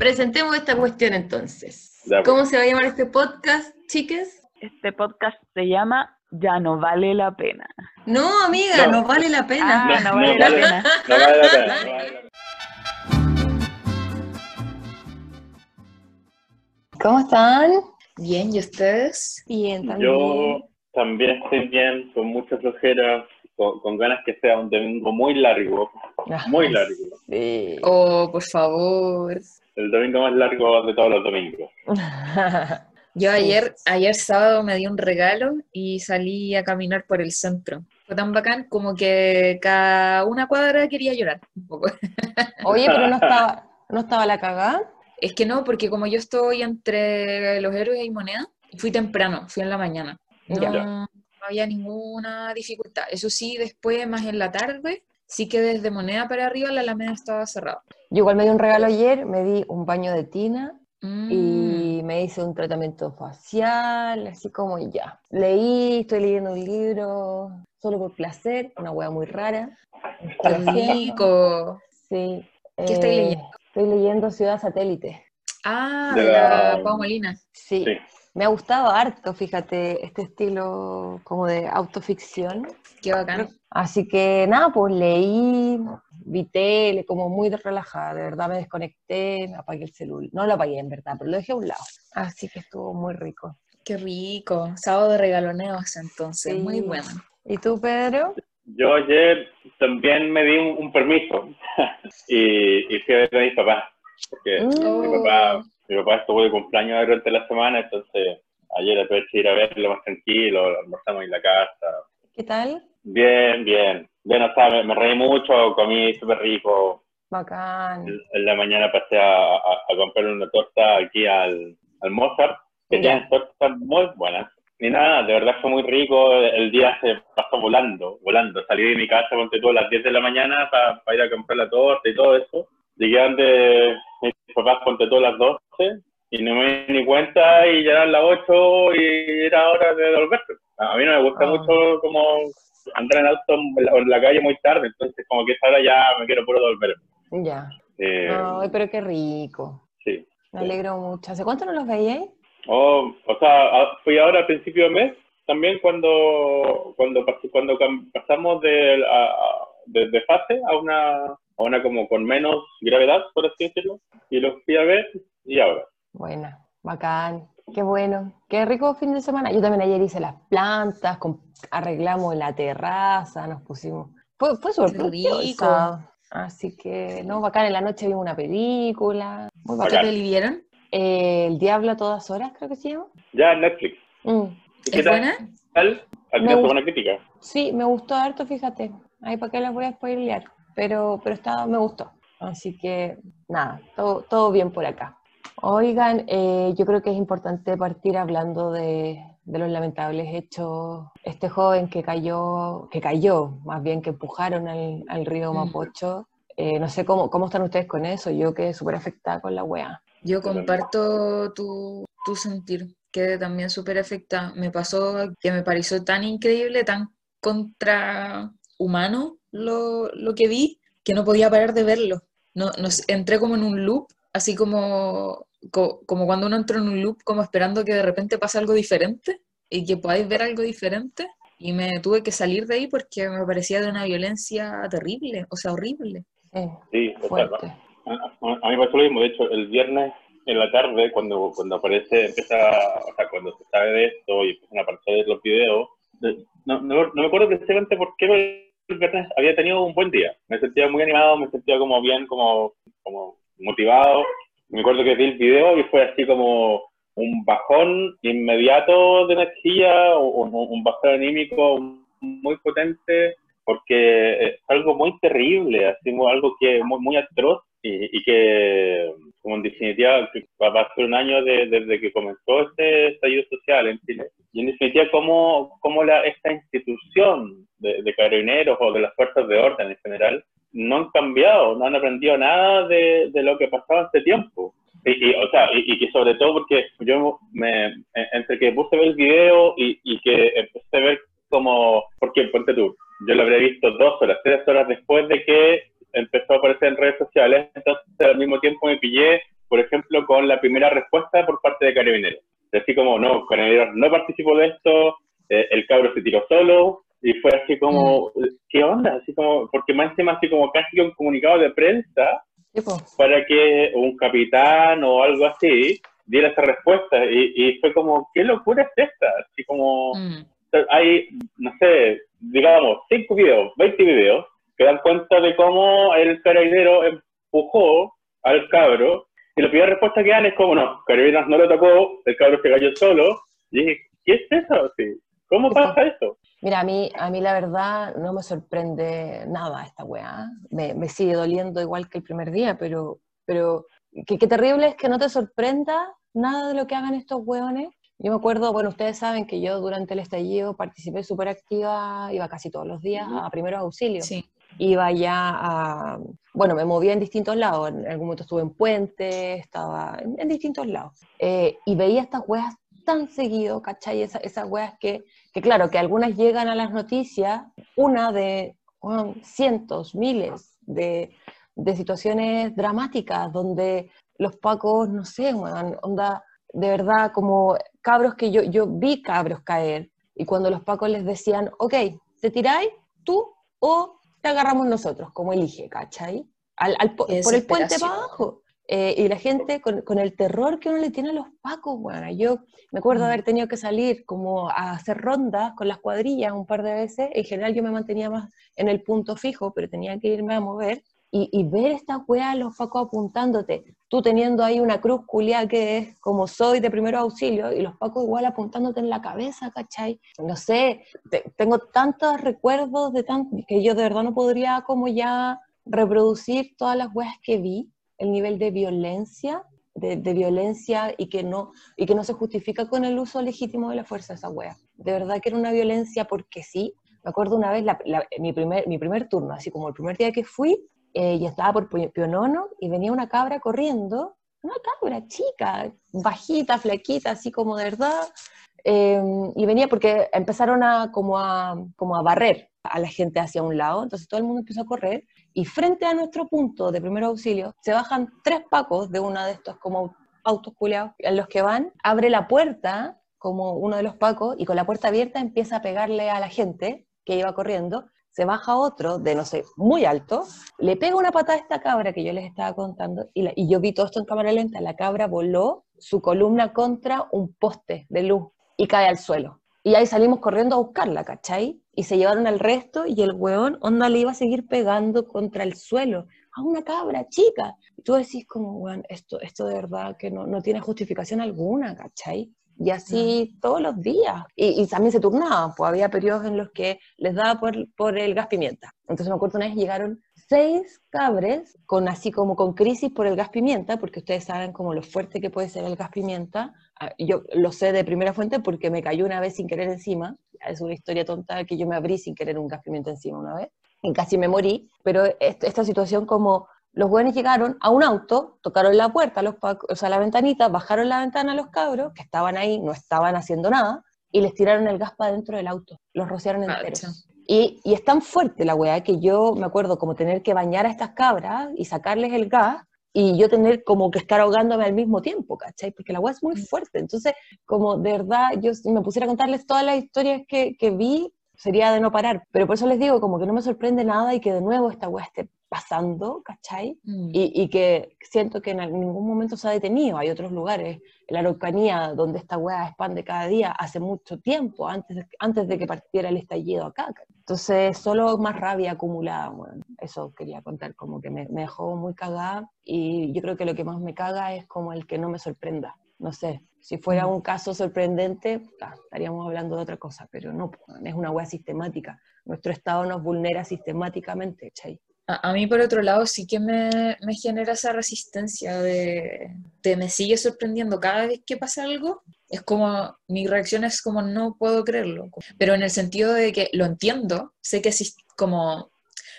presentemos esta cuestión entonces. Ya, pues. ¿Cómo se va a llamar este podcast, chiques? Este podcast se llama Ya no vale la pena. No, amiga, No. no, vale la pena. Ah, no vale la pena. No vale la pena. no vale la pena. ¿Cómo están? Bien, ¿y ustedes? Bien, también. Yo también estoy bien, con mucha flojera, con, con ganas que sea un domingo muy largo, muy largo. Sí. Oh, por favor. El domingo más largo de todos los domingos. Yo ayer, ayer sábado me di un regalo y salí a caminar por el centro. Fue tan bacán como que cada una cuadra quería llorar un poco. Oye, pero no estaba, no estaba la cagada. Es que no, porque como yo estoy entre los héroes y moneda, fui temprano, fui en la mañana. No, no había ninguna dificultad. Eso sí, después, más en la tarde, sí que desde moneda para arriba la alameda estaba cerrada. Yo igual me di un regalo ayer, me di un baño de tina Mm, y me hice un tratamiento facial, así como ya. Leí, estoy leyendo un libro solo por placer, una wea muy rara. qué Estoy rico. Sí. ¿Qué estáis eh, leyendo? Estoy leyendo Ciudad Satélite. Ah, De de la la- Pau Molina. Sí. Sí. Me ha gustado harto, fíjate, este estilo como de autoficción. Qué bacán. Así que nada, pues leí, vi tele, como muy relajada, de verdad me desconecté, me apagué el celular. No lo apagué en verdad, pero lo dejé a un lado. Así que estuvo muy rico. Qué rico. Sábado de regaloneos, entonces. Sí. Muy bueno. ¿Y tú, Pedro? Yo ayer también me di un, un permiso y, y fui a ver a mis papás, porque Mm. mi, papá, mi papá estuvo de cumpleaños durante la semana, entonces ayer aproveché ir a verlo más tranquilo, almorzamos en la casa. ¿Qué tal? Bien, bien. Bien, o sea, me, me reí mucho, comí súper rico. Bacán. En la mañana pasé a, a, a comprar una torta aquí al, al Mozart, que Ya. tienen tortas muy buenas. Ni nada, de verdad fue muy rico, el día se pasó volando, volando. Salí de mi casa, ponte tú a las 10 de la mañana para ir a comprar la torta y todo eso. Llegué donde mis papás, ponte tú a las 12, y no me di ni cuenta y ya eran las 8 y era hora de devolverse. A mí no me gusta Ah. mucho como andar en auto en la, en la calle muy tarde, entonces como que esa hora ya me quiero puro devolver. Ya. Eh, Ay, pero qué rico. Sí. Me alegro mucho. ¿Hace cuánto no los veíais? Oh, o sea, fui ahora a principio de mes, también cuando cuando cuando pasamos de, a- de, de fase a una, a una como con menos gravedad, por así decirlo, y los fui a ver y ahora. Buena, bacán. Qué bueno. Qué rico fin de semana. Yo también ayer hice las plantas, arreglamos la terraza, nos pusimos. Fue, fue súper Qué rico. Así que, no, bacán. En la noche vimos una película. Muy ¿Qué bacán. peli vieron? Eh, el Diablo a todas horas, creo que se llama. Ya en Netflix. Mm. ¿Y qué ¿Es tal? buena? Al Me final buena crítica. Sí, me gustó harto, fíjate. Ahí para qué las voy a spoilear. Pero, pero está, me gustó. Así que, nada, todo, todo bien por acá. Oigan, eh, yo creo que es importante partir hablando de, de los lamentables hechos. Este joven que cayó, que cayó, más bien que empujaron al, al río Mm. Mapocho. Eh, no sé cómo, cómo están ustedes con eso. Yo quedé súper afectada con la wea. Yo comparto tu, tu sentir, quedé también súper afectada. Me pasó que me pareció tan increíble, tan contrahumano lo, lo que vi, que no podía parar de verlo. No, no sé, entré como en un loop, así como, co- como cuando uno entra en un loop, como esperando que de repente pase algo diferente y que podáis ver algo diferente. Y me tuve que salir de ahí porque me parecía de una violencia terrible, o sea, horrible. Sí, Sí, fuerte. A, mí me pasó lo mismo, de hecho, el viernes en la tarde, cuando, cuando aparece, empieza, o sea, cuando se sabe de esto y empiezan a aparecer los videos, de- no, no, no me acuerdo precisamente por qué el viernes había tenido un buen día. Me sentía muy animado, me sentía como bien, como, como motivado. Me acuerdo que vi el video y fue así como un bajón inmediato de energía, o un bajón anímico muy potente, porque es algo muy terrible, así, algo que muy, muy atroz y, y que, como en definitiva, va a ser un año de- desde que comenzó este estallido social en Chile. Y en definitiva, cómo, cómo la, esta institución de, de carabineros o de las fuerzas de orden en general no han cambiado, no han aprendido nada de, de lo que pasaba este tiempo. Y, y, o sea, y, y que sobre todo porque yo me, entre que puse ver el video y, y que empecé a ver como, porque ponte tú, yo lo habría visto dos horas, tres horas después de que empezó a aparecer en redes sociales, entonces al mismo tiempo me pillé, por ejemplo, con la primera respuesta por parte de Carabineros. Así como, no, Carabineros no participó de esto, eh, el cabro se tiró solo, y fue así como, ¿qué onda? Así como, porque más encima así como casi un comunicado de prensa para que un capitán o algo así diera esa respuesta. Y, y fue como, ¿qué locura es esta? Así como, Mm. hay, no sé, digamos, 5 videos, 20 videos, que dan cuenta de cómo el carabinero empujó al cabro. Y la primera respuesta que dan es como, no, Carabineros no lo tocó, el cabro se cayó solo. Y dije, ¿qué es eso? Sí. ¿Cómo pasa eso? Mira, a mí, a mí la verdad no me sorprende nada esta weá. Me, me sigue doliendo igual que el primer día, pero, pero qué, qué terrible es que no te sorprenda nada de lo que hagan estos weones. Yo me acuerdo, bueno, ustedes saben que yo durante el estallido participé súper activa, iba casi todos los días a primeros auxilios. Sí. Iba ya a, bueno, me movía en distintos lados, en algún momento estuve en Puente, estaba en, en distintos lados. Eh, y veía estas weas tan seguido, ¿cachai? Esa- esas weas que, que claro, que algunas llegan a las noticias, una de cientos, miles de, de situaciones dramáticas donde los pacos, no sé, weón, onda, de verdad, como cabros que yo, yo vi cabros caer, y cuando los pacos les decían, ok, ¿te tiráis tú o te agarramos nosotros, como elige, ¿cachai? Al, por el puente para abajo. Eh, y la gente con, con el terror que uno le tiene a los pacos, bueno, yo me acuerdo Mm. haber tenido que salir como a hacer rondas con las cuadrillas un par de veces, en general yo me mantenía más en el punto fijo, pero tenía que irme a mover, y, y ver estas weas, los pacos apuntándote, tú teniendo ahí una cruz culiada que es como soy de primero auxilio, y los pacos igual apuntándote en la cabeza, ¿cachai? No sé, te- tengo tantos recuerdos de tan, que yo de verdad no podría como ya reproducir todas las weas que vi, el nivel de violencia, de, violencia y que, no, y que no se justifica con el uso legítimo de la fuerza esa wea. De verdad que era una violencia porque sí. Me acuerdo una vez, mi, primer, mi primer turno, así como el primer día que fui, eh, y estaba por Pi- Pionono y venía una cabra corriendo, una cabra chica, bajita, flaquita, así como de verdad, eh, y venía porque empezaron a como, a como a barrer a la gente hacia un lado, entonces todo el mundo empezó a correr, y frente a nuestro punto de primer auxilio se bajan tres pacos de uno de estos como autos culeados en los que van, abre la puerta como uno de los pacos y con la puerta abierta empieza a pegarle a la gente que iba corriendo, se baja otro de, no sé, muy alto, le pega una patada a esta cabra que yo les estaba contando y, la- y yo vi todo esto en cámara lenta, la cabra voló su columna contra un poste de luz y cae al suelo. Y ahí salimos corriendo a buscarla, ¿cachai? Y se llevaron al resto y el weón, onda, le iba a seguir pegando contra el suelo a una cabra chica. Y tú decís como, weón, esto, esto de verdad que no, no tiene justificación alguna, ¿cachai? Y así todos los días. Y, y también se turnaban, pues había periodos en los que les daba por, por el gas pimienta. Entonces me acuerdo una vez llegaron seis cabres con así como con crisis por el gas pimienta, porque ustedes saben como lo fuerte que puede ser el gas pimienta. Ah, Yo lo sé de primera fuente porque me cayó una vez sin querer encima. Es una historia tonta que yo me abrí sin querer un gas pimienta encima una vez y casi me morí. Pero est- esta situación como los buenos llegaron a un auto, tocaron la puerta, los o sea, la ventanita, bajaron la ventana a los cabros que estaban ahí, no estaban haciendo nada, y les tiraron el gas para dentro del auto, los rociaron enteros. Y, y es tan fuerte la weá que yo me acuerdo como tener que bañar a estas cabras y sacarles el gas y yo tener como que estar ahogándome al mismo tiempo, ¿cachai? Porque la weá es muy fuerte. Entonces, como de verdad, yo si me pusiera a contarles todas las historias que, que vi, sería de no parar. Pero por eso les digo, como que no me sorprende nada y que de nuevo esta weá esté pasando, ¿cachai? Mm. Y, y que siento que en ningún momento se ha detenido. Hay otros lugares, en la Araucanía, donde esta hueá expande cada día hace mucho tiempo, antes de, antes de que partiera el estallido acá. Entonces, solo más rabia acumulada. Bueno, eso quería contar, como que me, me dejó muy cagada. Y yo creo que lo que más me caga es como el que no me sorprenda. No sé, si fuera Mm. un caso sorprendente, puta, estaríamos hablando de otra cosa, pero no, es una hueá sistemática. Nuestro Estado nos vulnera sistemáticamente, ¿cachai? A, mí, por otro lado, sí que me, genera esa resistencia de, me sigue sorprendiendo cada vez que pasa algo. Es como, mi reacción es como no puedo creerlo. Pero en el sentido de que lo entiendo, sé que como,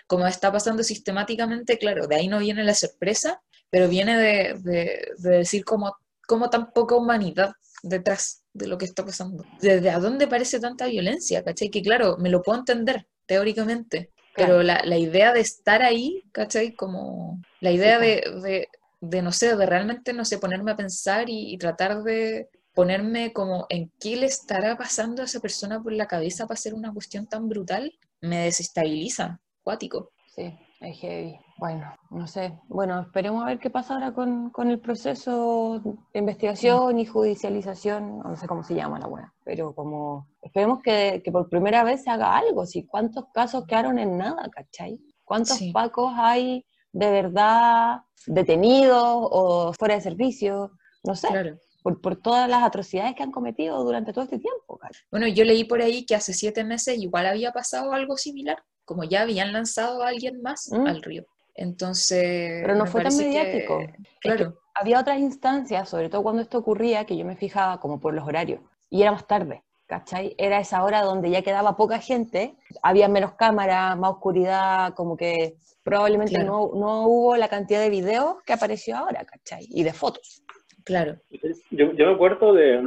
como está pasando sistemáticamente, claro, de ahí no viene la sorpresa, pero viene de decir como, como tan poca humanidad detrás de lo que está pasando. ¿Desde a dónde parece tanta violencia? ¿Cachai? Que claro, me lo puedo entender teóricamente, pero Claro. la, la idea de estar ahí, ¿cachai? Como la idea Sí, de, de- de, no sé, de realmente, no sé, ponerme a pensar y, y tratar de ponerme como en qué le estará pasando a esa persona por la cabeza para hacer una cuestión tan brutal, me desestabiliza, cuático. Sí, es heavy. Bueno, no sé. Bueno, esperemos a ver qué pasa ahora con, con el proceso de investigación y judicialización, no sé cómo se llama la buena, pero como esperemos que, que por primera vez se haga algo. Si cuántos casos quedaron en nada, ¿cachai? ¿Cuántos Sí. pacos hay de verdad detenidos o fuera de servicio? No sé, Claro. por, por todas las atrocidades que han cometido durante todo este tiempo. ¿cachai? Bueno, yo leí por ahí que hace siete meses igual había pasado algo similar, como ya habían lanzado a alguien más Mm. al río. Entonces, Pero no me fue tan que- mediático. Es que claro, había otras instancias, sobre todo cuando esto ocurría, que yo me fijaba como por los horarios, y era más tarde, ¿cachai? Era esa hora donde ya quedaba poca gente, había menos cámaras, más oscuridad, como que probablemente Claro. no, no hubo la cantidad de videos que apareció ahora, ¿cachai? Y de fotos. claro. Yo, yo me acuerdo de,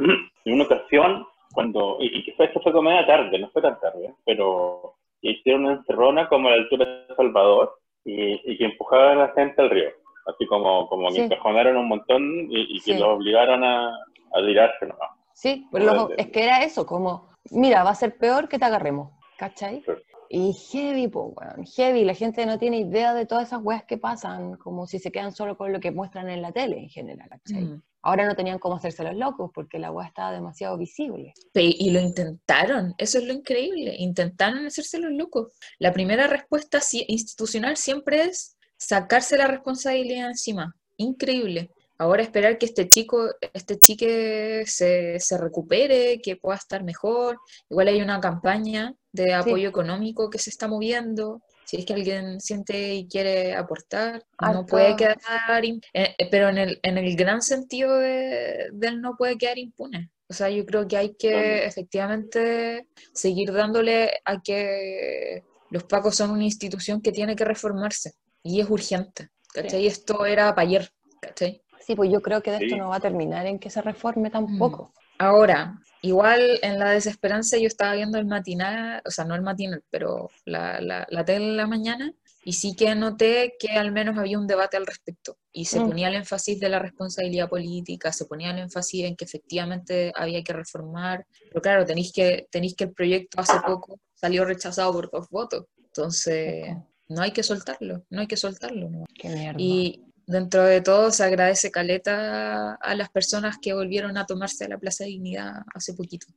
de una ocasión cuando, y, y que fue, esto fue como media tarde, no fue tan tarde, pero hicieron una encerrona como a la altura de Salvador y, y que empujaban a la gente al río. Así como, como que Sí. encajonaron un montón y, y que Sí. los obligaron a, a tirarse nomás. Sí, pues los- es que era eso, como, mira, va a ser peor que te agarremos, ¿cachai? Claro. Y heavy, po, weón, heavy, la gente no tiene idea de todas esas weas que pasan, como si se quedan solo con lo que muestran en la tele en general, ¿cachai? Mm. Ahora no tenían cómo hacerse los locos porque la wea estaba demasiado visible. Y lo intentaron, eso es lo increíble, intentaron hacerse los locos. La primera respuesta institucional siempre es sacarse la responsabilidad encima. Increíble. Ahora esperar que este chico, este chique se, se recupere, que pueda estar mejor. Igual hay una campaña de apoyo económico que se está moviendo. Si es que alguien siente y quiere aportar, no puede quedar, eh, eh, pero en el, en el gran sentido de, del no puede quedar impune. O sea, yo creo que hay que efectivamente seguir dándole a que los pacos son una institución que tiene que reformarse y es urgente. ¿Cachai? Esto era para ayer. ¿Cachai? Sí, pues yo creo que de esto Sí. no va a terminar en que se reforme tampoco. Ahora, igual en la desesperanza yo estaba viendo el matinal, o sea, no el matinal, pero la, la, la tele en la mañana, y sí que noté que al menos había un debate al respecto, y se Mm. ponía el énfasis de la responsabilidad política, se ponía el énfasis en que efectivamente había que reformar, pero claro, tenéis que, tenéis que el proyecto hace poco salió rechazado por dos votos, entonces no hay que soltarlo, no hay que soltarlo. ¿no? Qué. Y dentro de todo se agradece caleta a las personas que volvieron a tomarse la Plaza de Dignidad hace poquito.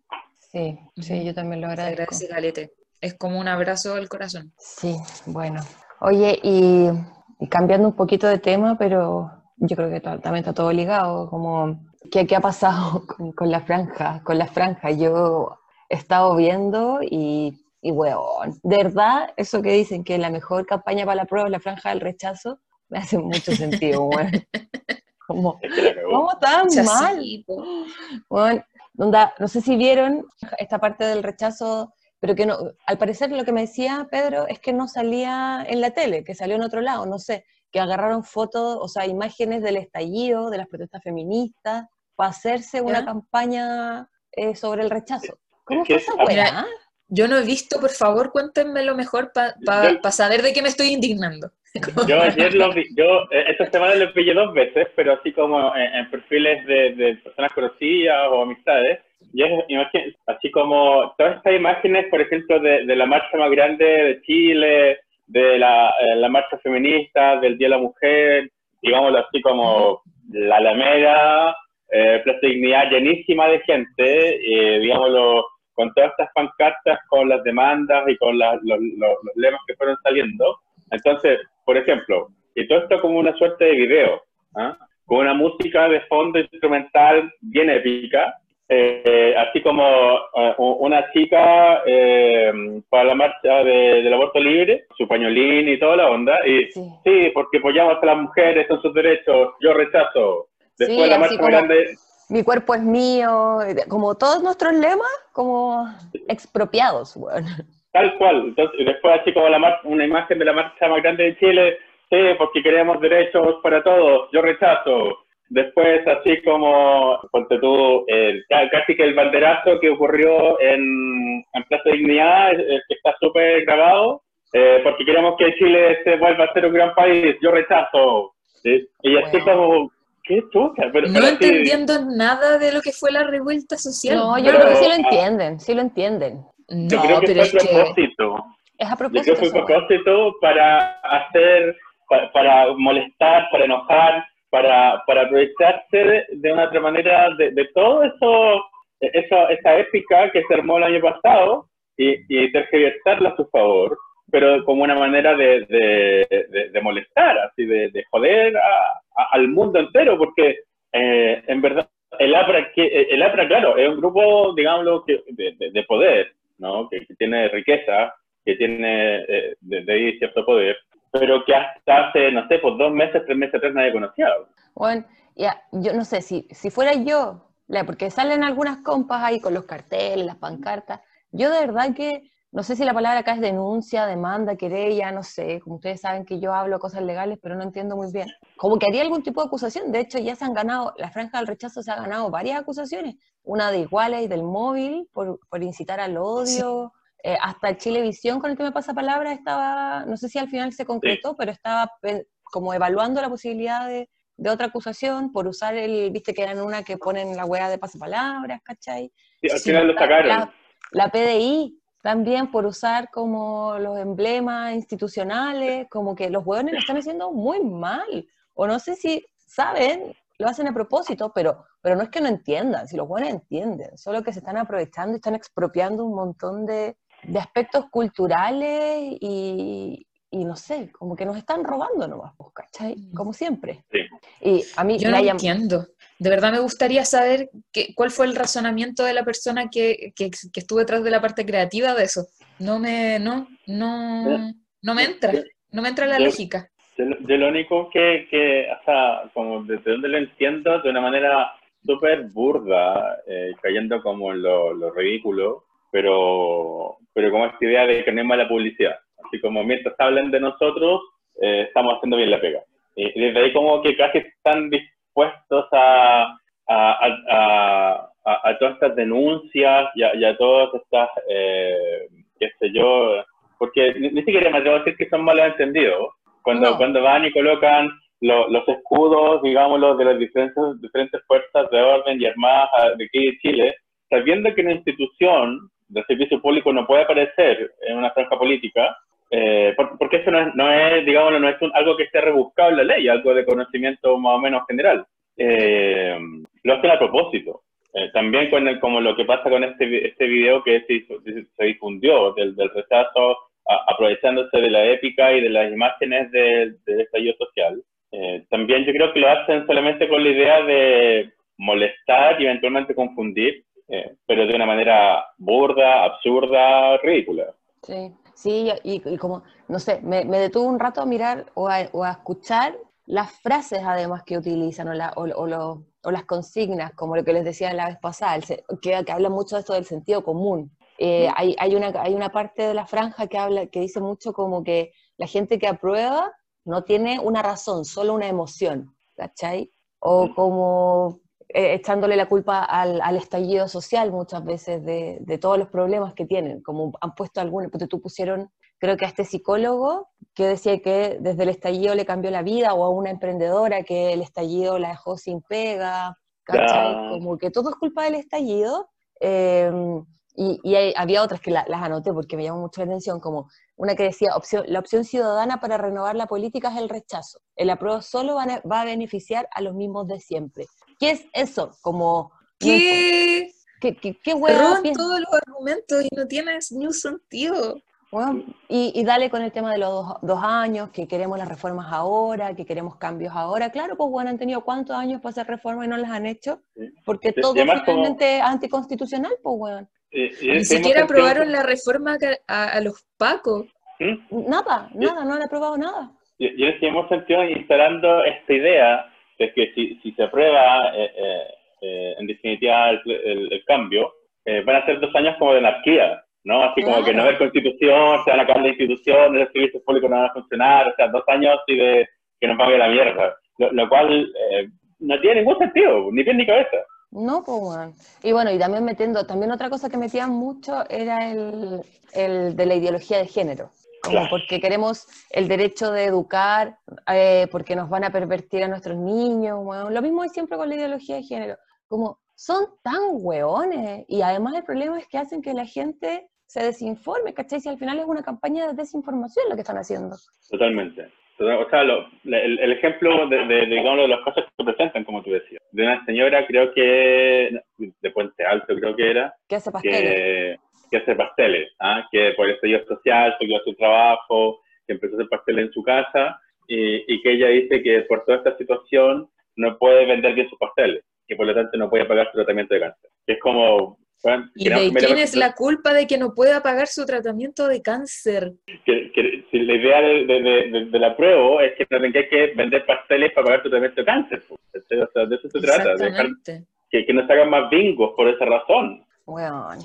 Sí, sí, yo también lo Se agradezco. agradece calete. Es como un abrazo al corazón. Sí, bueno. Oye, y, y cambiando un poquito de tema, pero yo creo que también está todo ligado, como, ¿qué, qué ha pasado con, con la franja? Con la franja, yo he estado viendo y, y weón, de verdad, eso que dicen que la mejor campaña para la prueba es la franja del rechazo, me hace mucho sentido, weón. Como. ¿cómo tan mal? Bueno, onda, no sé si vieron esta parte del rechazo, pero que no, al parecer lo que me decía Pedro es que no salía en la tele, que salió en otro lado, no sé, que agarraron fotos, o sea, imágenes del estallido, de las protestas feministas, para hacerse una campaña eh, sobre el rechazo. ¿Cómo fue esa es- weá? Yo no he visto, por favor, cuéntenmelo mejor para Yo- saber de qué me estoy indignando. Yo ayer lo vi, yo eh, esta semana lo pillé dos veces, pero así como en, en perfiles de, de personas conocidas o amistades. Y es, así como todas estas imágenes, por ejemplo, de, de la marcha más grande de Chile, de la, eh, la marcha feminista, del Día de la Mujer, digámoslo así como la Alameda, eh, Plaza Dignidad llenísima de gente, digámoslo, con todas estas pancartas, con las demandas y con la- los, los- los lemas que fueron saliendo. Entonces, por ejemplo, y todo esto como una suerte de video, ¿ah? con una música de fondo instrumental bien épica, eh, así como eh, una chica eh, para la marcha de- del aborto libre, su pañolín y toda la onda, y Sí. sí, porque apoyamos a las mujeres, son sus derechos, yo rechazo. Después Sí, la marcha grande, Mi cuerpo es mío, como todos nuestros lemas, como expropiados, weón. Tal cual. Entonces, después así como la mar- una imagen de la marcha más grande de Chile, sí, porque queremos derechos para todos, yo rechazo. Después así como, ponte tú, el- casi que el banderazo que ocurrió en, en Plaza Dignidad, el, que está súper grabado, eh, porque queremos que Chile se vuelva a ser un gran país, yo rechazo. Sí. Y así Bueno. como, qué chucha, pero, No sí, entendiendo nada de lo que fue la revuelta social. No, yo Pero- creo que sí lo entienden, sí lo entienden. Yo creo que pero fue a que propósito. Es a Yo propósito. creo que fue a propósito para hacer, para, para molestar, para enojar, para, para aprovecharse de, de una otra manera de, de todo eso, eso, esa épica que se armó el año pasado y, y tergiversarla a su favor, pero como una manera de, de, de- de molestar, así de, de joder a- a- al mundo entero, porque eh, en verdad el APRA, que, el APRA, claro, es un grupo, digámoslo, que, de poder, ¿no? que, que tiene riqueza, que tiene eh, de, de ahí cierto poder, pero que hasta hace, no sé, pues dos meses, tres meses atrás nadie conocía. Bueno, ya, yo no sé, si, si fuera yo, porque salen algunas compas ahí con los carteles, las pancartas, yo de verdad que, no sé si la palabra acá es denuncia, demanda, querella, no sé, como ustedes saben que yo hablo cosas legales, pero no entiendo muy bien. Como que haría algún tipo de acusación, de hecho ya se han ganado, la franja del rechazo se ha ganado varias acusaciones, una de iguales y del móvil por, por incitar al odio, eh, hasta el Chilevisión con el tema de pasapalabra estaba, no sé si al final se concretó, pero estaba pe- como evaluando la posibilidad de, de otra acusación por usar el, viste que eran una que ponen la hueá de pasapalabras, ¿cachai? Sí, al Sí, final lo sacaron. la- la PDI también por usar como los emblemas institucionales, como que los hueones lo están haciendo muy mal. O no sé si saben, lo hacen a propósito, pero, pero no es que no entiendan, si los hueones entienden, solo que se están aprovechando y están expropiando un montón de, de aspectos culturales y, y no sé, como que nos están robando nomás, pues, ¿cachai? Como siempre. Sí. Y a mí Yo me no entiendo. De verdad me gustaría saber qué- cuál fue el razonamiento de la persona que, que, que estuvo detrás de la parte creativa de eso. No me, no, no, no me entra. No me entra la Yo- lógica. Yo, lo- yo lo único que, que, o sea, como desde donde lo entiendo, de una manera súper burda, eh, cayendo como en lo, lo ridículo, pero, pero como esta idea de que no hay mala publicidad. Así como mientras hablen de nosotros, eh, estamos haciendo bien la pega. Y desde ahí como que casi están dispuestos a, a, a, todas estas denuncias y a, y todas estas, eh, qué sé yo, porque ni, ni siquiera me atrevo a decir que son malos entendidos. Cuando, No. cuando van y colocan lo- los escudos, digámoslo, de las diferentes, diferentes fuerzas de orden y armadas de aquí de Chile, sabiendo que una institución del servicio público no puede aparecer en una franja política, eh, por- porque eso no es, no es digámoslo, no es un- algo que esté rebuscado en la ley, algo de conocimiento más o menos general. Eh, lo hacen a propósito. Eh, también con el- como lo que pasa con este, este video que se, se difundió del, del rechazo, a- aprovechándose de la épica y de las imágenes del del estallido social. Eh, también yo creo que lo hacen solamente con la idea de molestar y eventualmente confundir, eh, pero de una manera burda, absurda, ridícula. Sí, sí, y, y como, no sé, me, me detuve un rato a mirar o a, o a escuchar las frases además que utilizan o, la- o, o lo- o las consignas, como lo que les decía la vez pasada, el que, que habla mucho de esto del sentido común. Eh, hay, hay, una, hay una parte de la franja que, habla, que dice mucho como que la gente que aprueba no tiene una razón, solo una emoción, ¿cachai? O como echándole la culpa al, al estallido social muchas veces de, de todos los problemas que tienen, como han puesto algunos, porque tú pusieron, creo que a este psicólogo que decía que desde el estallido le cambió la vida, o a una emprendedora que el estallido la dejó sin pega, ¿cachai? Como que todo es culpa del estallido. eh, y y hay- había otras que la- las anoté porque me llamó mucho la atención, como una que decía, opción, la opción ciudadana para renovar la política es el rechazo. El apruebo solo a- va a beneficiar a los mismos de siempre. ¿Qué es eso? Como... ¿Qué? ¿Qué, qué, qué piensa? todos los argumentos y no tienes ni un sentido. Bueno, y, y dale con el tema de los dos, dos años, que queremos las reformas ahora, que queremos cambios ahora. Claro, pues bueno, han tenido cuántos años para hacer reformas y no las han hecho, Sí. porque Y- y todo además como- finalmente es anticonstitucional, pues bueno. Y- y Ni siquiera aprobaron tiempo- la reforma a, a los pacos. ¿Mm? Nada, nada, no han aprobado nada. Y, y en ese mismo sentido, instalando esta idea de que si, si se aprueba eh, eh, eh, en definitiva el, el- el cambio, van a ser dos años como de anarquía, ¿no? Así como que no haber constitución, se van a acabar las instituciones, los servicios públicos no van a funcionar, o sea, dos años así de que nos pague la mierda. Lo, lo cual eh, no tiene ningún sentido, ni pie ni cabeza. No, pues bueno. Y bueno, y también metiendo, también otra cosa que metían mucho era el, el de la ideología de género. Como Claro. porque queremos el derecho de educar, eh, porque nos van a pervertir a nuestros niños, weón. Lo mismo es siempre con la ideología de género, como son tan hueones y además el problema es que hacen que la gente se desinforme, ¿cachai? Si al final es una campaña de desinformación lo que están haciendo. Totalmente. Total- O sea, lo- el, el ejemplo de, de, digamos, de los casos que se presentan, como tú decías, de una señora, creo que, de Puente Alto, creo que era, ¿Qué hace pasteles? que, que hace pasteles, ¿ah? que por estallido social, se quedó su trabajo, que empezó a hacer pasteles en su casa, y, y que ella dice que por toda esta situación no puede vender bien sus pasteles, que por lo tanto no puede pagar su tratamiento de cáncer. Que es como... bueno, ¿Y de quién es la culpa de que no pueda pagar su tratamiento de cáncer? que, que- si la idea de, de, de, de- la prueba es que no tengáis que vender pasteles para pagar tu tratamiento de cáncer. pues. O sea, de eso se trata, de dejar que, que no se hagan más bingos por esa razón.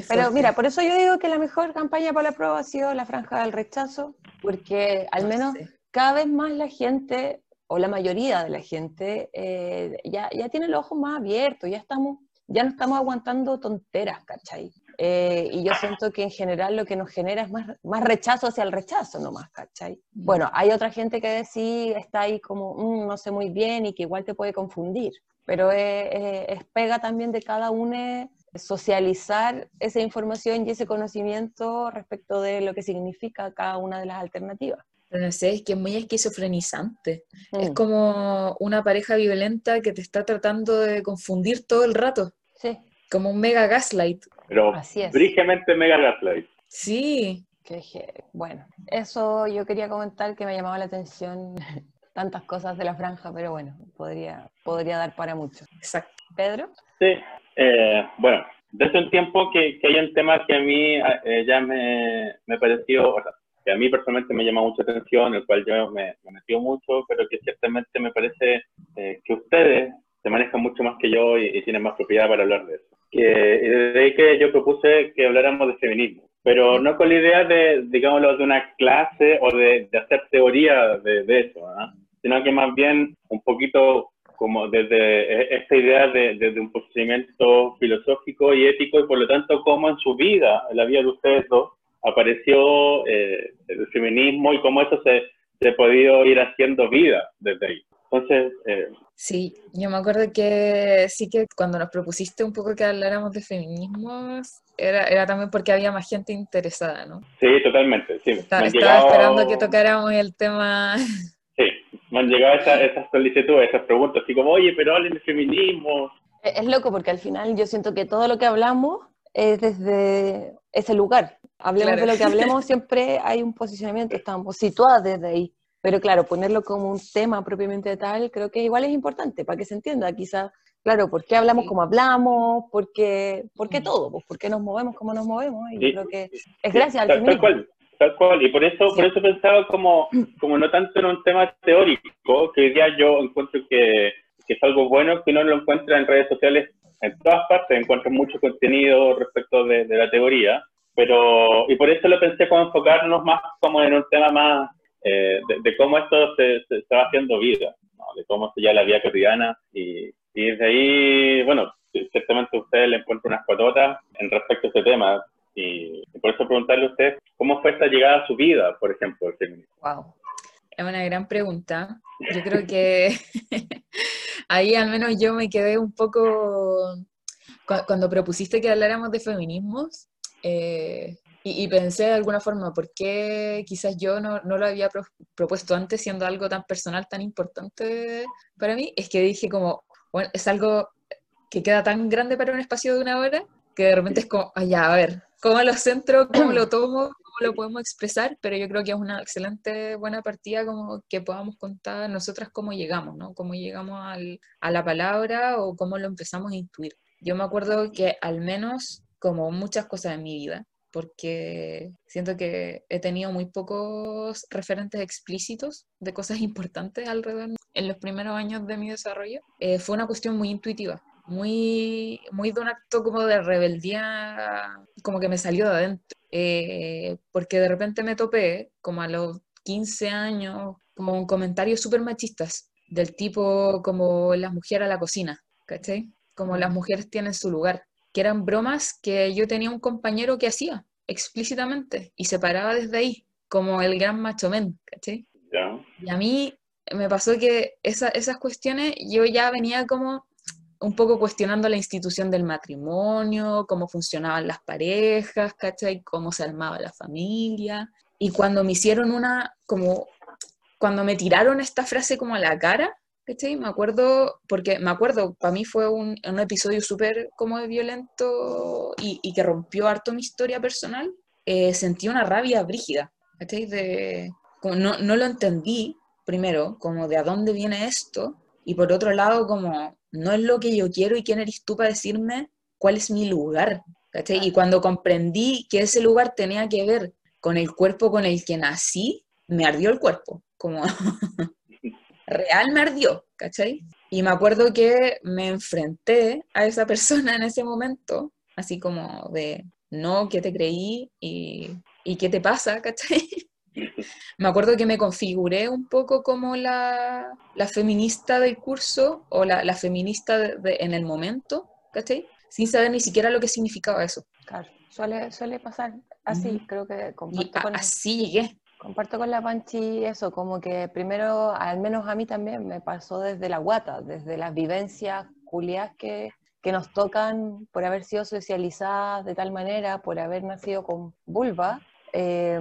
Pero mira, por eso yo digo que la mejor campaña para la prueba ha sido la franja del rechazo, porque al menos Sí. cada vez más la gente, o la mayoría de la gente, eh, ya, ya tiene los ojos más abiertos, ya, estamos, ya no estamos aguantando tonteras, ¿cachai? Eh, y yo siento que en general lo que nos genera es más, más rechazo hacia el rechazo nomás, ¿cachai? Bueno, hay otra gente que sí está ahí como, "Mm, no sé muy bien y que igual te puede confundir, pero es, es- es pega también de cada uno socializar esa información y ese conocimiento respecto de lo que significa cada una de las alternativas. Pero no sé, es que es muy esquizofrenizante. Es Mm, como una pareja violenta que te está tratando de confundir todo el rato, Sí, como un mega gaslight. Pero Así es. mega gaslight. Sí, que bueno, eso yo quería comentar que me llamaba la atención tantas cosas de la franja, pero bueno, podría, podría dar para mucho. exacto. Pedro, Sí, eh, bueno, desde un tiempo que, que hay un tema que a mí eh, ya me, me pareció, o sea, que a mí personalmente me llama mucha atención, el cual yo me, me metió mucho, pero que ciertamente me parece eh, que ustedes se manejan mucho más que yo y, y tienen más propiedad para hablar de eso. Que, desde ahí que yo propuse que habláramos de feminismo, pero no con la idea de, digámoslo, de una clase o de, de hacer teoría de, de eso, ¿ah? sino que más bien un poquito como desde e- esta idea de, desde un posicionamiento filosófico y ético y por lo tanto cómo en su vida, en la vida de ustedes dos, apareció eh, el feminismo y cómo eso se, se ha podido ir haciendo vida desde ahí. Entonces, eh, Sí, yo me acuerdo que sí que cuando nos propusiste un poco que habláramos de feminismos, era, era también porque había más gente interesada, ¿no? sí, totalmente. Sí, Está- estaba llegado- esperando que tocáramos el tema. Sí, me han llegado esas, esas solicitudes, esas preguntas, así como, oye, pero hablen de feminismo. es es loco porque al final yo siento que todo lo que hablamos es desde ese lugar. Hablemos Claro. de lo que hablemos, siempre hay un posicionamiento, estamos situadas desde ahí. Pero claro, ponerlo como un tema propiamente tal, creo que igual es importante para que se entienda. Quizá, claro, ¿por qué hablamos Sí. como hablamos? ¿Por qué, por qué todo? Pues, ¿Por qué nos movemos como nos movemos? Y Sí. creo que es Sí, gracias al tal, tal cual, tal cual. Y por eso, por eso pensaba como, como no tanto en un tema teórico, que hoy día yo encuentro que, que es algo bueno que uno lo encuentra en redes sociales en todas partes, encuentras mucho contenido respecto de, de la teoría, pero, y por eso lo pensé como enfocarnos más como en un tema más eh, de, de cómo esto se, se, se va haciendo vida, ¿no? de cómo se ya la vida cotidiana, y, y desde ahí, bueno, ciertamente ustedes le encuentro unas patotas en respecto a este tema, y, y por eso preguntarle a usted cómo fue esta llegada a su vida, por ejemplo, el feminismo. Wow. Es una gran pregunta. Yo creo que ahí al menos yo me quedé un poco, cu- cuando propusiste que habláramos de feminismos, eh, y, y pensé de alguna forma, ¿por qué quizás yo no, no lo había pro- propuesto antes siendo algo tan personal, tan importante para mí? Es que dije como, bueno, es algo que queda tan grande para un espacio de una hora, que de repente es como, ah, ya, a ver, ¿cómo lo centro? ¿Cómo lo tomo? ¿Cómo lo podemos expresar? Pero yo creo que es una excelente, buena partida como que podamos contar nosotras cómo llegamos, ¿no? Cómo llegamos al- a la palabra o cómo lo empezamos a intuir. Yo me acuerdo que al menos, como muchas cosas en mi vida, porque siento que he tenido muy pocos referentes explícitos de cosas importantes alrededor en los primeros años de mi desarrollo, eh, fue una cuestión muy intuitiva, muy, muy de un acto como de rebeldía, como que me salió de adentro, Eh, porque de repente me topé, como a los 15 años, como un comentario súper machistas, del tipo como las mujeres a la cocina, ¿cachai? Como las mujeres tienen su lugar que eran bromas que yo tenía un compañero que hacía explícitamente y se paraba desde ahí, como el gran macho men, ¿cachai? Ya. Y a mí me pasó que esa- esas cuestiones yo ya venía como un poco cuestionando la institución del matrimonio, cómo funcionaban las parejas, ¿cachai? Cómo se armaba la familia. Y cuando me hicieron una, como, cuando me tiraron esta frase como a la cara, ¿cachai? Me acuerdo, porque me acuerdo, para mí fue un, un episodio súper como violento y, y que rompió harto mi historia personal. eh, sentí una rabia brígida, ¿cachai? De, no, no lo entendí, primero, como de a dónde viene esto, y por otro lado, como no es lo que yo quiero y quién eres tú para decirme cuál es mi lugar, ¿cachai? Y cuando comprendí que ese lugar tenía que ver con el cuerpo con el que nací, me ardió el cuerpo, como real me ardió, ¿cachai? Y me acuerdo que me enfrenté a esa persona en ese momento, así como de, no, ¿qué te creí? ¿Y, y qué te pasa? ¿cachai? Me acuerdo que me configuré un poco como la, la feminista del curso o la, la feminista de- de- en el momento, ¿cachai? Sin saber ni siquiera lo que significaba eso. Claro, suele, suele pasar así, Ujú. creo que Y comparto a- con, así llegué. comparto con la Panchi eso, como que primero, al menos a mí también, me pasó desde la guata, desde las vivencias culiadas que, que nos tocan por haber sido socializadas de tal manera, por haber nacido con vulva. Eh,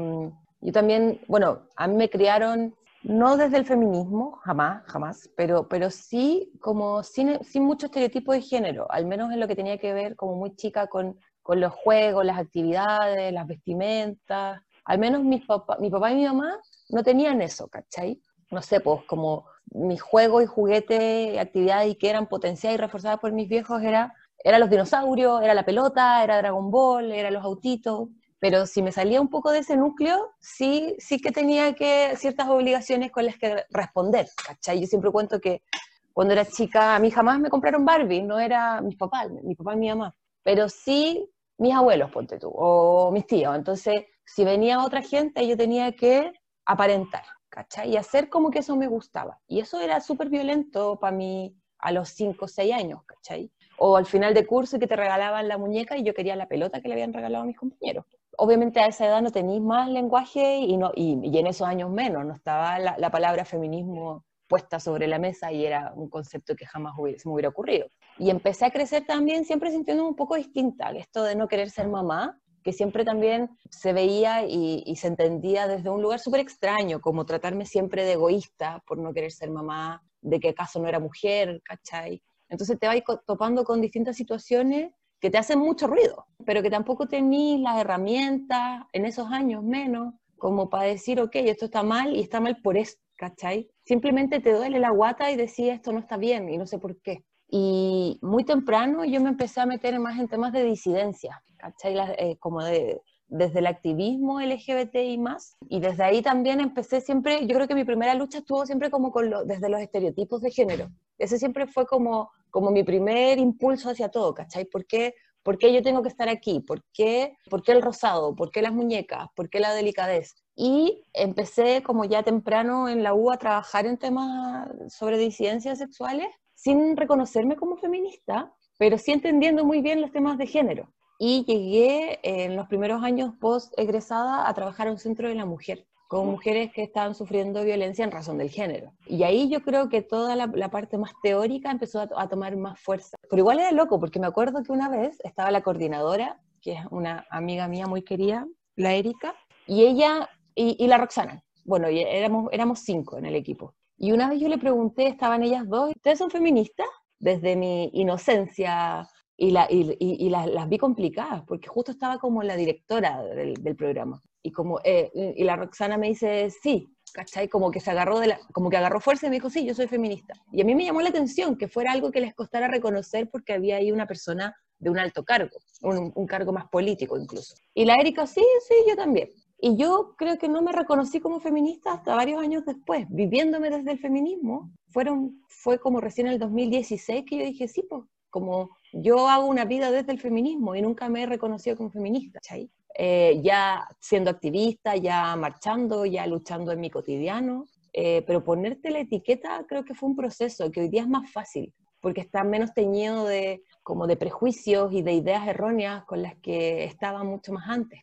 yo también, bueno, a mí me criaron no desde el feminismo, jamás, jamás, pero, pero sí como sin, sin mucho estereotipo de género, al menos en lo que tenía que ver como muy chica con, con los juegos, las actividades, las vestimentas. Al menos mis papá, mi papá y mi mamá no tenían eso, ¿cachai? No sé, pues como mis juegos y juguetes, actividades que eran potenciadas y reforzadas por mis viejos era, era los dinosaurios, era la pelota, era Dragon Ball, era los autitos pero si me salía un poco de ese núcleo, sí, sí que tenía que ciertas obligaciones con las que responder, ¿cachai? Yo siempre cuento que cuando era chica, a mí jamás me compraron Barbie, no era mis papás, mi papá y mi mamá, pero sí mis abuelos, ponte tú, o mis tíos. Entonces, si venía otra gente, yo tenía que aparentar, ¿cachai? Y hacer como que eso me gustaba. Y eso era súper violento para mí a los 5 o 6 años, ¿cachai? O al final de curso que te regalaban la muñeca y yo quería la pelota que le habían regalado a mis compañeros obviamente a esa edad no tenéis más lenguaje y, no, y, en esos años menos, no estaba la, la, palabra feminismo puesta sobre la mesa y era un concepto que jamás hubiera, se me hubiera ocurrido. Y empecé a crecer también siempre sintiendo un poco distinta, esto de no querer ser mamá, que siempre también se veía y, y se entendía desde un lugar súper extraño, como tratarme siempre de egoísta por no querer ser mamá, de que acaso no era mujer, ¿cachai? Entonces te vas topando con distintas situaciones que te hacen mucho ruido, pero que tampoco tenís las herramientas, en esos años menos, como para decir, ok, esto está mal y está mal por esto, ¿cachai? Simplemente te duele la guata y decís, esto no está bien y no sé por qué. Y muy temprano yo me empecé a meter más en temas de disidencia, ¿cachai? Eh, como de, desde el activismo LGBTI más, y desde ahí también empecé siempre, yo creo que mi primera lucha estuvo siempre como con lo, desde los estereotipos de género. Ese siempre fue como, como mi primer impulso hacia todo, ¿cachai? ¿Por qué, ¿Por qué yo tengo que estar aquí? ¿Por qué, ¿Por qué el rosado? ¿Por qué las muñecas? ¿Por qué la delicadez? Y empecé como ya temprano en la U a trabajar en temas sobre disidencias sexuales sin reconocerme como feminista, pero sí entendiendo muy bien los temas de género. Y llegué en los primeros años post egresada a trabajar en un centro de la mujer, con mujeres que estaban sufriendo violencia en razón del género. Y ahí yo creo que toda la, la parte más teórica empezó a, a, tomar más fuerza. Pero igual era loco, porque me acuerdo que una vez estaba la coordinadora, que es una amiga mía muy querida, la Erika, y ella, y, y la Roxana. Bueno, y éramos, éramos cinco en el equipo. Y una vez yo le pregunté, estaban ellas dos, ¿ustedes son feministas? Desde mi inocencia y, la, y, y, las, las, vi complicadas, porque justo estaba como la directora del, del programa. Y, como, eh, y la Roxana me dice, sí, ¿cachai? Como que se agarró, de la, como que agarró fuerza y me dijo, sí, yo soy feminista. Y a mí me llamó la atención que fuera algo que les costara reconocer porque había ahí una persona de un alto cargo, un, un cargo más político incluso. Y la Erika, sí, sí, yo también. Y yo creo que no me reconocí como feminista hasta varios años después, viviéndome desde el feminismo. Fueron, fue como recién en el 2016 que yo dije, sí, pues, como yo hago una vida desde el feminismo y nunca me he reconocido como feminista. Eh, ya siendo activista, ya marchando, ya luchando en mi cotidiano, eh, pero ponerte la etiqueta creo que fue un proceso que hoy día es más fácil, porque está menos teñido de, como de prejuicios y de ideas erróneas con las que estaba mucho más antes.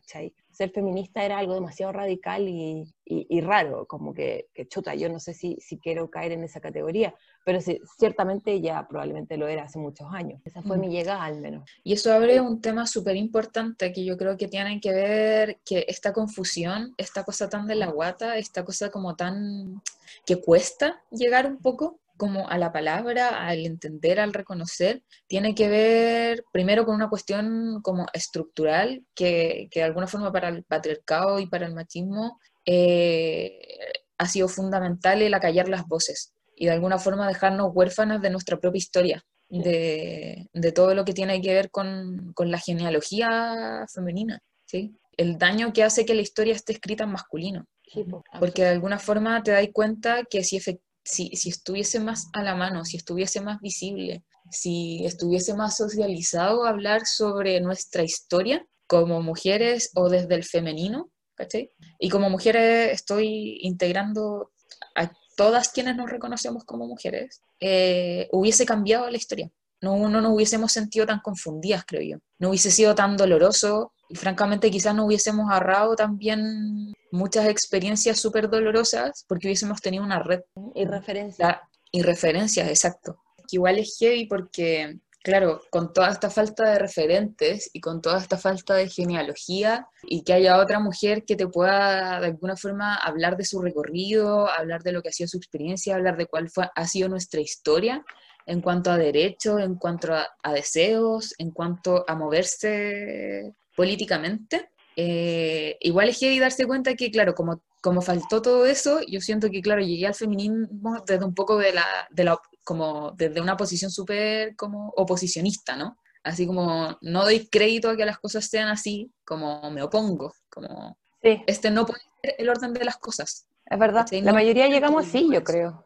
Ser feminista era algo demasiado radical y, y- y raro, como que, que chuta, yo no sé si, si quiero caer en esa categoría, pero sí, ciertamente ya probablemente lo era hace muchos años. Esa fue Mm. mi llegada al menos. Y eso abre un tema súper importante que yo creo que tiene que ver que esta confusión, esta cosa tan de la guata, esta cosa como tan que cuesta llegar un poco como a la palabra, al entender, al reconocer, tiene que ver primero con una cuestión como estructural que, que de alguna forma para el patriarcado y para el machismo eh, ha sido fundamental el acallar las voces y de alguna forma dejarnos huérfanas de nuestra propia historia de, de todo lo que tiene que ver con, con la genealogía femenina, ¿sí? El daño que hace que la historia esté escrita en masculino, Sí, po, porque de alguna forma te das cuenta que si, efec- si, estuviese más a la mano, si estuviese más visible, si estuviese más socializado hablar sobre nuestra historia como mujeres o desde el femenino, ¿cachai? Y como mujeres estoy integrando a todas quienes nos reconocemos como mujeres, eh, hubiese cambiado la historia. No, no nos hubiésemos sentido tan confundidas, creo yo. No hubiese sido tan doloroso y francamente quizás no hubiésemos ahorrado también muchas experiencias súper dolorosas porque hubiésemos tenido una red Y referencia. la- y referencias, exacto. Que igual es heavy porque, claro, con toda esta falta de referentes y con toda esta falta de genealogía y que haya otra mujer que te pueda de alguna forma hablar de su recorrido, hablar de lo que ha sido su experiencia, hablar de cuál fue, ha sido nuestra historia en cuanto a derechos, en cuanto a, a deseos, en cuanto a moverse políticamente. Eh, igual es heavy darse cuenta que, claro, como, como faltó todo eso, yo siento que, claro, llegué al feminismo desde un poco de la, de la como desde una posición súper como oposicionista, ¿no? Así como no doy crédito a que las cosas sean así, como me opongo, como Sí, este no puede ser el orden de las cosas. Es verdad. ¿cachai? La No- mayoría llegamos así, yo creo.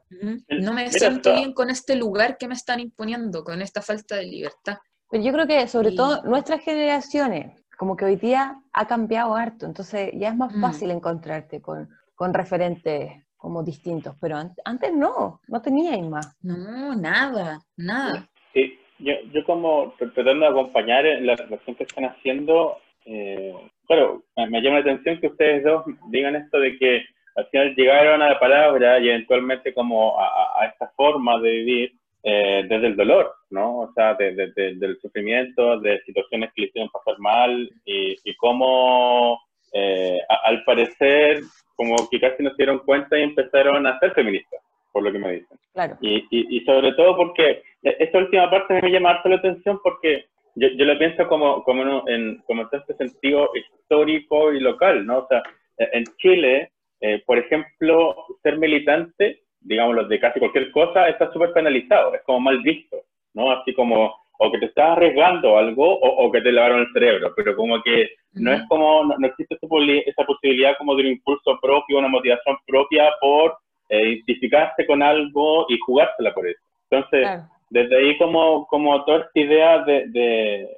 No me Mira, siento está- bien con este lugar que me están imponiendo, con esta falta de libertad. Pero yo creo que sobre Y- todo nuestras generaciones, como que hoy día ha cambiado harto, entonces ya es más Mm. fácil encontrarte con, con referentes como distintos, pero an- antes no, no teníais más. No, nada, nada. Sí, yo, yo como tratando de acompañar en la reflexión que están haciendo, eh, claro, me, me llama la atención que ustedes dos digan esto de que al final llegaron a la palabra y eventualmente como a, a- esta forma de vivir eh, desde el dolor, ¿no? O sea, de- de- de- del sufrimiento, de situaciones que le hicieron pasar mal y, y cómo eh, a- al parecer como que casi no se dieron cuenta y empezaron a ser feministas, por lo que me dicen. Claro. Y, y, y sobre todo porque esta última parte me llama harto la atención porque yo, yo lo pienso como, como, en, como en este sentido histórico y local, ¿no? O sea, en Chile, eh, por ejemplo, ser militante, digamos, de casi cualquier cosa, está súper penalizado, es como mal visto, ¿no? Así como, o que te estás arriesgando algo o, o que te lavaron el cerebro, pero como que no es como, no, no existe esa, posibilidad como de un impulso propio, una motivación propia por eh, identificarse con algo y jugársela por eso. Entonces, Claro. desde ahí como, como toda esta idea de, de-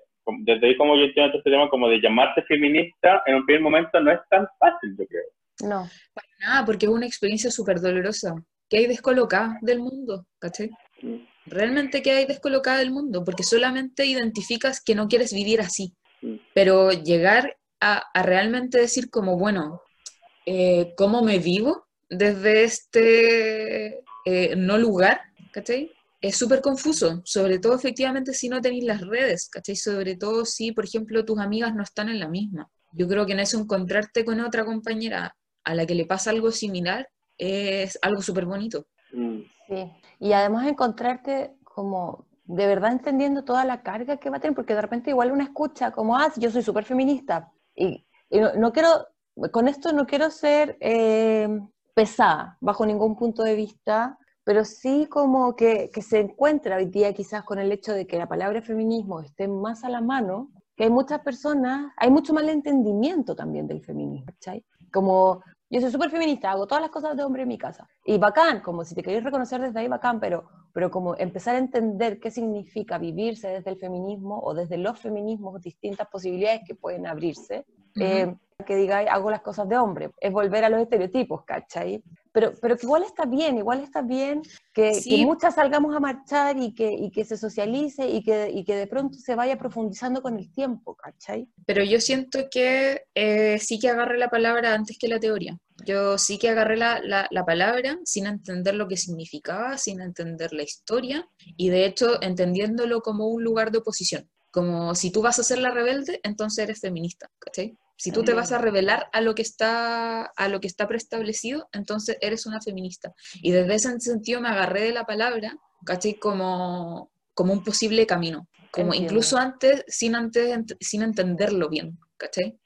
desde ahí como yo entiendo este tema como de llamarse feminista en un primer momento no es tan fácil, yo creo. No, Nada, porque es una experiencia súper dolorosa. Que hay descolocada del mundo, ¿cachai? Realmente que hay descolocada del mundo, porque solamente identificas que no quieres vivir así. Pero llegar a, a realmente decir como, bueno, eh, ¿cómo me vivo desde este eh, no lugar? ¿Cachai? Es súper confuso, sobre todo efectivamente si no tenéis las redes, ¿cachai? Sobre todo si, por ejemplo, tus amigas no están en la misma. Yo creo que en eso encontrarte con otra compañera a la que le pasa algo similar es algo súper bonito. Mm. sí. Y además encontrarte como de verdad entendiendo toda la carga que va a tener, porque de repente igual una escucha como, ah, sí, yo soy súper feminista. Y, y no, no quiero, con esto no quiero ser eh, pesada bajo ningún punto de vista, pero sí como que, que se encuentra hoy día quizás con el hecho de que la palabra feminismo esté más a la mano, que hay muchas personas, hay mucho malentendimiento también del feminismo, ¿cachai? Como yo soy súper feminista, hago todas las cosas de hombre en mi casa. Y bacán, como si te queréis reconocer desde ahí, bacán, pero, pero como empezar a entender qué significa vivirse desde el feminismo o desde los feminismos, distintas posibilidades que pueden abrirse. Ujú. Eh, que digáis, hago las cosas de hombre, es volver a los estereotipos, ¿cachai? Pero, pero que igual está bien, igual está bien que, Sí. que muchas salgamos a marchar y que, y que se socialice y que, y que de pronto se vaya profundizando con el tiempo, ¿cachai? Pero yo siento que eh, sí que agarré la palabra antes que la teoría. Yo sí que agarré la, la- la palabra sin entender lo que significaba, sin entender la historia y de hecho entendiéndolo como un lugar de oposición. Como si tú vas a ser la rebelde, entonces eres feminista, ¿cachai? Si tú te vas a rebelar a lo que está, a lo que está preestablecido, entonces eres una feminista. Y desde ese sentido me agarré de la palabra, ¿cachai? Como, como un posible camino. Como Entiendo. incluso antes, sin antes, sin entenderlo bien, ¿cachai?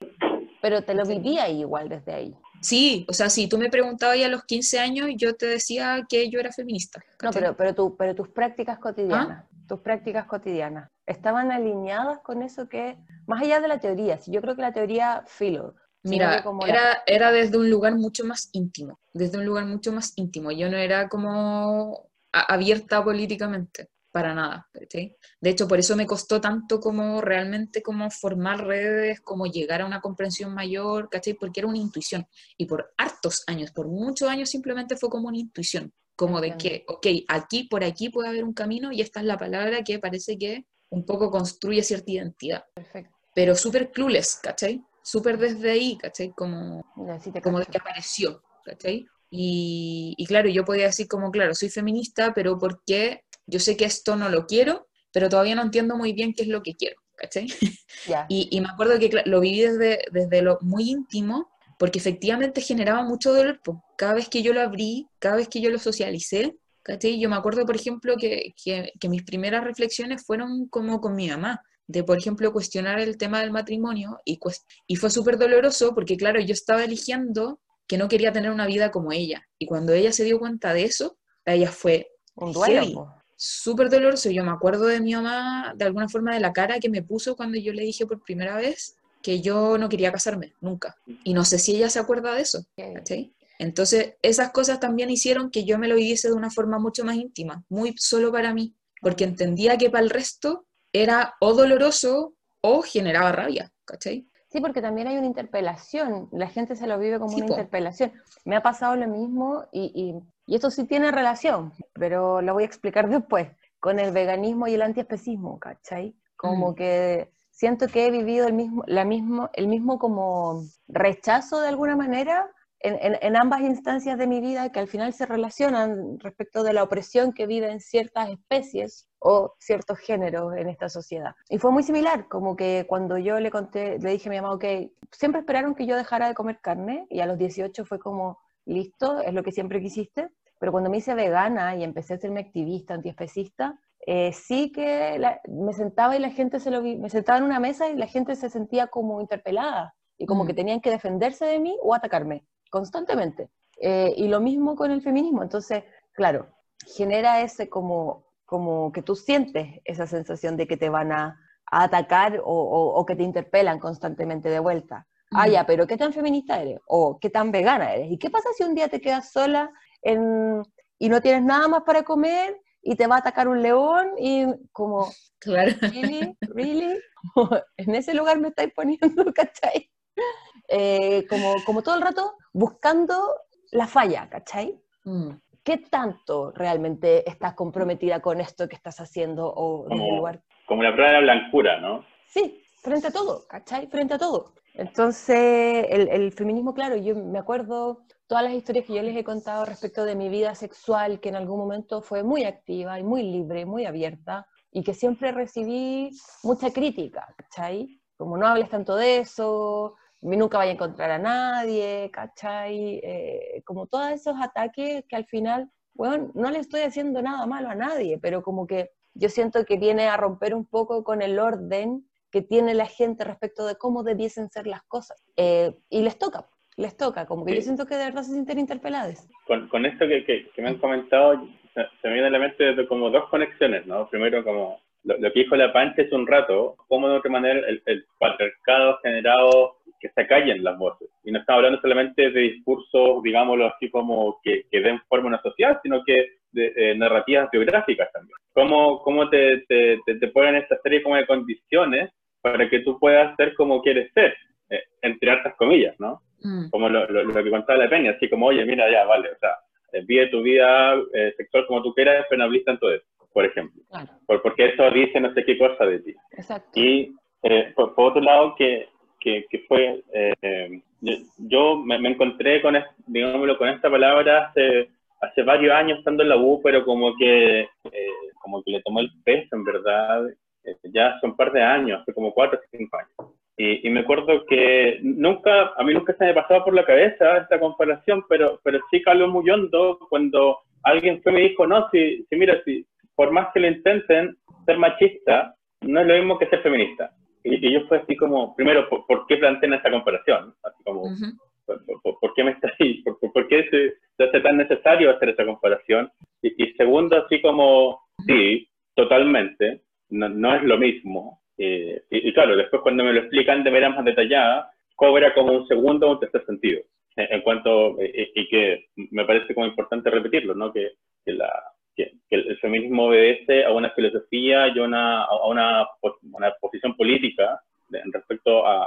Pero te lo vivía igual desde ahí. Sí, o sea, si tú me preguntabas ya a los 15 años, yo te decía que yo era feminista. No, pero, pero, tú, pero tus prácticas cotidianas, tus prácticas cotidianas, ¿estaban alineadas con eso que, más allá de la teoría, si yo creo que la teoría, filo, Mira, como la- era, era desde un lugar mucho más íntimo, desde un lugar mucho más íntimo. Yo no era como abierta políticamente, para nada. ¿cachai? De hecho, por eso me costó tanto como realmente como formar redes, como llegar a una comprensión mayor, ¿cachai? Porque era una intuición. Y por hartos años, por muchos años simplemente fue como una intuición, como de que, ok, aquí, por aquí puede haber un camino y esta es la palabra que parece que un poco construye cierta identidad. Perfecto. Pero súper clueless, ¿cachai? Súper desde ahí, ¿cachai? Como sí como de que apareció, ¿cachai? Y, y claro, yo podía decir como, claro, soy feminista, pero ¿por qué? Yo sé que esto no lo quiero, pero todavía no entiendo muy bien qué es lo que quiero, ¿cachai? Y, y me acuerdo que lo viví desde, desde lo muy íntimo, porque efectivamente generaba mucho dolor. Cada vez que yo lo abrí, cada vez que yo lo socialicé, ¿cachai? Yo me acuerdo, por ejemplo, que, que, que mis primeras reflexiones fueron como con mi mamá, de, por ejemplo, cuestionar el tema del matrimonio, y, y fue súper doloroso porque, claro, yo estaba eligiendo que no quería tener una vida como ella. Y cuando ella se dio cuenta de eso, a ella fue Un duelo, súper doloroso. Yo me acuerdo de mi mamá, de alguna forma, de la cara que me puso cuando yo le dije por primera vez que yo no quería casarme, nunca. Y no sé si ella se acuerda de eso, Ok. ¿cachai? Entonces, esas cosas también hicieron que yo me lo viviese de una forma mucho más íntima, muy solo para mí, porque entendía que para el resto era o doloroso o generaba rabia, ¿cachai? Sí, porque también hay una interpelación, la gente se lo vive como Sí, una po. interpelación. Me ha pasado lo mismo y, y- y esto sí tiene relación, pero lo voy a explicar después, con el veganismo y el antiespecismo, ¿cachai? Como Mm. que siento que he vivido el mismo, la mismo, el mismo como rechazo de alguna manera en, en- en ambas instancias de mi vida que al final se relacionan respecto de la opresión que viven ciertas especies o ciertos géneros en esta sociedad. Y fue muy similar, como que cuando yo le conté, le dije a mi mamá, ok, siempre esperaron que yo dejara de comer carne y a los 18 fue como, listo, es lo que siempre quisiste, pero cuando me hice vegana y empecé a hacerme activista, antiespecista, eh, sí que la- me sentaba y la gente se lo vi, me sentaba en una mesa y la gente se sentía como interpelada y como Mm. que tenían que defenderse de mí o atacarme constantemente. Eh, y lo mismo con el feminismo. Entonces, claro, genera ese como, como que tú sientes esa sensación de que te van a, a atacar o, o- o que te interpelan constantemente de vuelta. Ah, Mm. ya, pero ¿qué tan feminista eres? ¿O qué tan vegana eres? ¿Y qué pasa si un día te quedas sola en- y no tienes nada más para comer y te va a atacar un león y como, Claro. ¿really? ¿really? en ese lugar me estáis poniendo, ¿cachai? Eh, como, como todo el rato buscando la falla, ¿cachai? Mm. ¿Qué tanto realmente estás comprometida con esto que estás haciendo o desde el Como, lugar? como la prueba de la blancura, ¿no? Sí, frente a todo, ¿cachai? Frente a todo. Entonces, el, el feminismo, claro, yo me acuerdo todas las historias que yo les he contado respecto de mi vida sexual, que en algún momento fue muy activa y muy libre, muy abierta, y que siempre recibí mucha crítica, ¿cachai? Como no hables tanto de eso, nunca vaya a encontrar a nadie, ¿cachai? Eh, como todos esos ataques que al final, bueno, no le estoy haciendo nada malo a nadie, pero como que yo siento que viene a romper un poco con el orden que tiene la gente respecto de cómo debiesen ser las cosas. Eh, y les toca, les toca, como que Sí. yo siento que de verdad se sienten interpeladas. Con, con esto que, que, que me han comentado, se, se me viene a la mente como dos conexiones, ¿no? Primero, como lo, lo que dijo la Pancha hace un rato, cómo de otra manera el, el patriarcado ha generado que se callen las voces. Y no estamos hablando solamente de discursos, digámoslo así, como que, que den forma a una sociedad, sino que de eh, narrativas biográficas también. Cómo, cómo te, te, te, te ponen esta serie como de condiciones para que tú puedas ser como quieres ser, eh, entre hartas comillas, ¿no? Mm. Como lo, lo, lo que contaba la Peña, así como, oye, mira, ya, vale, o sea, eh, vive tu vida eh, sexual como tú quieras, pero no hables tanto de eso, por ejemplo. Claro, Por, porque eso dice no sé qué cosa de ti. exacto. Y eh, por, por otro lado, que, que, que fue, eh, yo, yo me, me encontré con, digámoslo, con esta palabra hace, hace varios años estando en la U, pero como que, eh, como que le tomó el peso, en verdad, eh, ya hace un par de años, hace como cuatro o cinco años. Y, y me acuerdo que nunca, a mí nunca se me pasaba por la cabeza esta comparación, pero, pero sí caló muy hondo cuando alguien fue y me dijo, no, si, si mira, si por más que lo intenten, ser machista no es lo mismo que ser feminista. Y, y yo fue así como, primero, ¿por, por qué plantean esta comparación? Así como, Ujú. ¿por, por- por qué me está ahí? ¿Por, por- qué se, se hace tan necesario hacer esa comparación? Y, y segundo, así como, sí, totalmente, no, no es lo mismo. Eh, y, y claro, después cuando me lo explican de manera más detallada, cobra como un segundo o un tercer sentido. En, en cuanto, eh, y que me parece como importante repetirlo, ¿no? Que, que la, que, el feminismo obedece a una filosofía y una, a una, una posición política de- respecto a,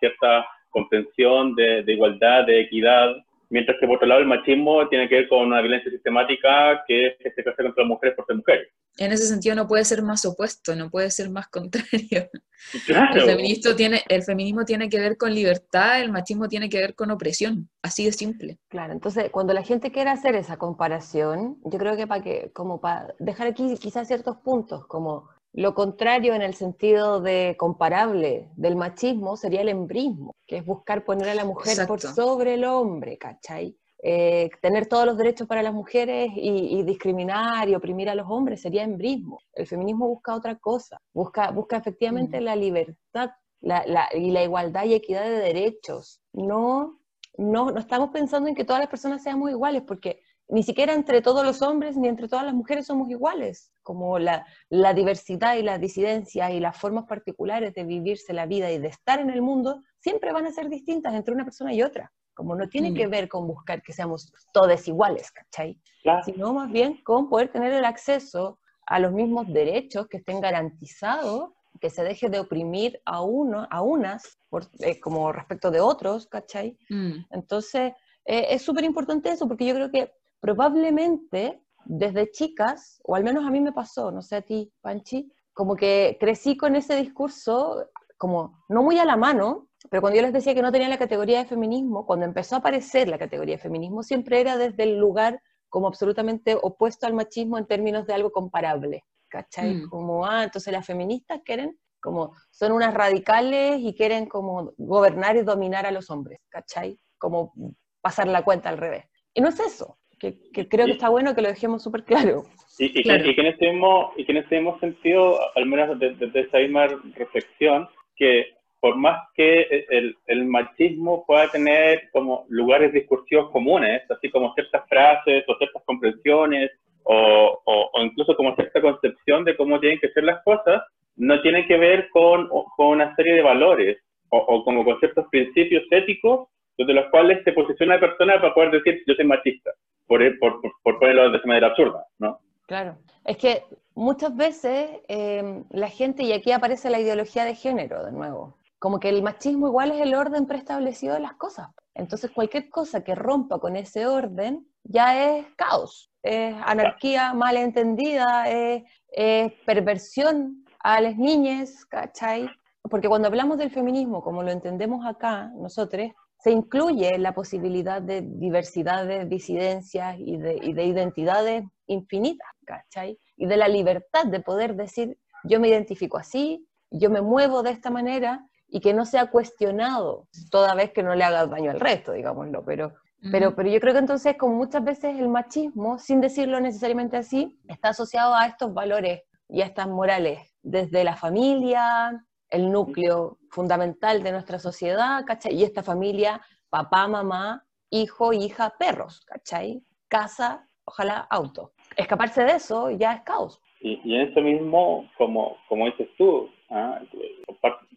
cierta comprensión de igualdad, de equidad, mientras que por otro lado el machismo tiene que ver con una violencia sistemática que es que se ejerce contra las mujeres por ser mujeres. En ese sentido no puede ser más opuesto, no puede ser más contrario. Claro. El, feministo tiene, el feminismo tiene que ver con libertad, el machismo tiene que ver con opresión, así de simple. Claro, entonces cuando la gente quiere hacer esa comparación, yo creo que para que, como para dejar aquí quizás ciertos puntos, como lo contrario en el sentido de comparable del machismo sería el embrismo, que es buscar poner a la mujer por sobre el hombre, ¿cachai? Eh, tener todos los derechos para las mujeres y, y discriminar y oprimir a los hombres sería embrismo. El feminismo busca otra cosa, busca, busca efectivamente Mm. la libertad la- la- y la igualdad y equidad de derechos, no no, no estamos pensando en que todas las personas seamos iguales, porque ni siquiera entre todos los hombres ni entre todas las mujeres somos iguales, como la, la diversidad y la disidencia y las formas particulares de vivirse la vida y de estar en el mundo siempre van a ser distintas entre una persona y otra, como no tiene Mm. que ver con buscar que seamos todos iguales, ¿cachai? Claro. Sino más bien con poder tener el acceso a los mismos derechos que estén garantizados, que se deje de oprimir a uno, a unas, por, eh, como respecto de otros, ¿cachai? Mm, Entonces, eh, es súper importante eso, porque yo creo que probablemente desde chicas, o al menos a mí me pasó, no sé a ti, Panchi, como que crecí con ese discurso, como no muy a la mano, pero cuando yo les decía que no tenía la categoría de feminismo, cuando empezó a aparecer la categoría de feminismo, siempre era desde el lugar como absolutamente opuesto al machismo en términos de algo comparable, ¿cachai? Mm. Como, ah, entonces las feministas quieren, como, son unas radicales y quieren como gobernar y dominar a los hombres, ¿cachai? Como pasar la cuenta al revés. Y no es eso, que, que creo que está bueno que lo dejemos súper claro. Y, y que- Claro. y que, en ese mismo, y que en ese mismo sentido, al menos desde de, esa misma reflexión, que por más que el, el machismo pueda tener como lugares discursivos comunes, así como ciertas frases o ciertas comprensiones, o, o- o incluso como cierta concepción de cómo tienen que ser las cosas, no tiene que ver con, con una serie de valores o, o como con ciertos principios éticos desde los cuales se posiciona la persona para poder decir yo soy machista, por, por, por, ponerlo de esa manera absurda, ¿no? Claro. Es que muchas veces eh, la gente, y aquí aparece la ideología de género de nuevo, como que el machismo igual es el orden preestablecido de las cosas. Entonces cualquier cosa que rompa con ese orden ya es caos, es anarquía mal entendida, es, es perversión a las niñas, ¿cachai? Porque cuando hablamos del feminismo, como lo entendemos acá, nosotros, se incluye la posibilidad de diversidad de disidencias y de, y de identidades infinitas, ¿cachai? Y de la libertad de poder decir, yo me identifico así, yo me muevo de esta manera, y que no sea cuestionado, toda vez que no le haga daño al resto, digámoslo, pero, pero, pero yo creo que entonces, como muchas veces el machismo, sin decirlo necesariamente así, está asociado a estos valores y a estas morales, desde la familia, el núcleo fundamental de nuestra sociedad, ¿cachai? Y esta familia, papá, mamá, hijo, hija, perros, ¿cachai? Casa, ojalá auto. Escaparse de eso ya es caos. Y, y en eso mismo, como, como dices tú, ¿ah?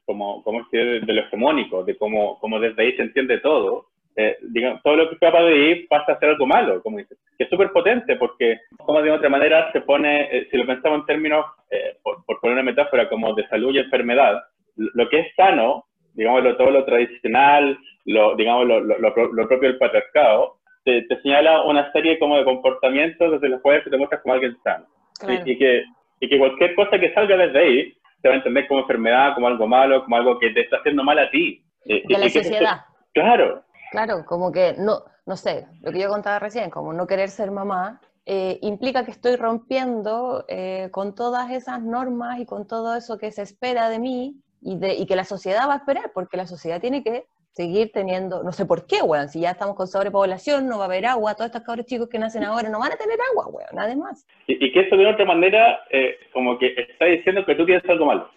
como, como de, de lo hegemónico, de cómo, cómo desde ahí se entiende todo, eh, digamos, todo lo que escapa de ahí pasa a ser algo malo, como dices, que es súper potente porque, como de otra manera, se pone, eh, si lo pensamos en términos, eh, por, por poner una metáfora como de salud y enfermedad, lo que es sano digamos, lo, todo lo tradicional, lo, digamos, lo, lo, lo propio del patriarcado, te, te, señala una serie como de comportamientos desde los cuales te muestras como alguien sano. Y, y, que, y que cualquier cosa que salga desde ahí se va a entender como enfermedad, como algo malo, como algo que te está haciendo mal a ti. De la sociedad. claro. Claro, como que no, no sé, lo que yo contaba recién, como no querer ser mamá, eh, implica que estoy rompiendo eh, con todas esas normas y con todo eso que se espera de mí y, de, y que la sociedad va a esperar, porque la sociedad tiene que seguir teniendo, no sé por qué, weón, si ya estamos con sobrepoblación, no va a haber agua, todos estos cabros chicos que nacen ahora no van a tener agua, weón, nada más. Y, y que eso de otra manera, eh, como que está diciendo que tú tienes algo malo.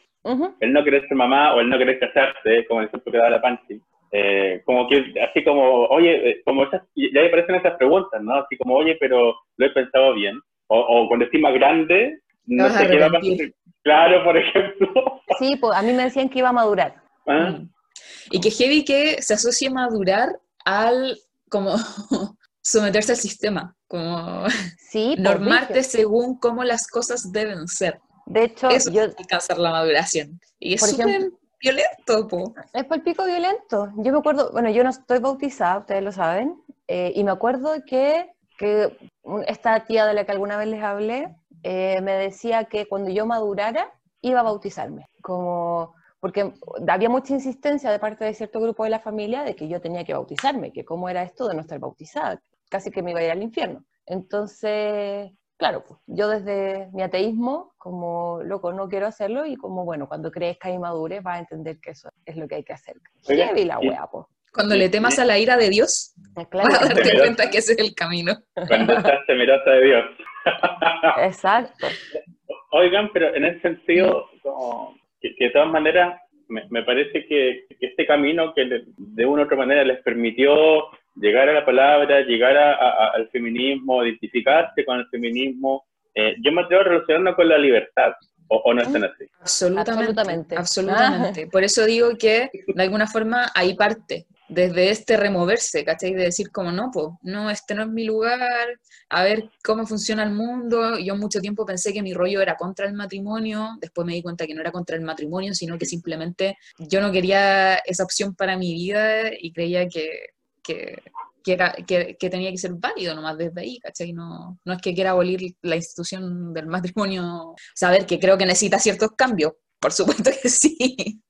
El no querer ser mamá o el no querer casarse, como el ejemplo que daba la Panchi. Eh, como que, así como, oye, eh, como esas, ya aparecen esas preguntas, ¿no? Así como, oye, pero lo he pensado bien. O, o cuando estoy más grande, no sé qué va a pasar. Claro, por ejemplo. Sí, pues a mí me decían que iba a madurar. ¿Ah? Mm. Y que heavy que se asocie madurar al como someterse al sistema, como sí, normarte dije. según cómo las cosas deben ser. De hecho, Eso yo, alcanzar la maduración. Y es súper violento, po. Es por pico violento. Yo me acuerdo, bueno, yo no estoy bautizada, ustedes lo saben, eh, y me acuerdo que, que esta tía de la que alguna vez les hablé eh, me decía que cuando yo madurara iba a bautizarme, como porque había mucha insistencia de parte de cierto grupo de la familia de que yo tenía que bautizarme, que cómo era esto de no estar bautizada, casi que me iba a ir al infierno. Entonces, claro, pues, yo desde mi ateísmo, como loco, no quiero hacerlo y como, bueno, cuando crezca y madure vas a entender que eso es lo que hay que hacer. Oiga, Heavy la y- wea, po. Cuando le temas a la ira de Dios, Claro, vas a darte cuenta que ese es el camino. Cuando estás temerosa de Dios. exacto. Oigan, pero en ese sentido, como que, que de todas maneras, me, me parece que, que este camino que le- de una u otra manera les permitió llegar a la palabra, llegar a- a- al feminismo, identificarse con el feminismo, eh, yo me atrevo a relacionarlo con la libertad, o, o no están así. Absolutamente. Absolutamente. Absolutamente. Por eso digo que de alguna forma ahí parte, desde este removerse, ¿cachai? De decir como no, pues, no, este no es mi lugar, a ver cómo funciona el mundo. Yo mucho tiempo pensé que mi rollo era contra el matrimonio, después me di cuenta que no era contra el matrimonio, sino que simplemente yo no quería esa opción para mi vida y creía que, que, que era, que, que tenía que ser válido nomás desde ahí, ¿cachai? No, no es que quiera abolir la institución del matrimonio, saber que creo que necesita ciertos cambios, por supuesto que sí,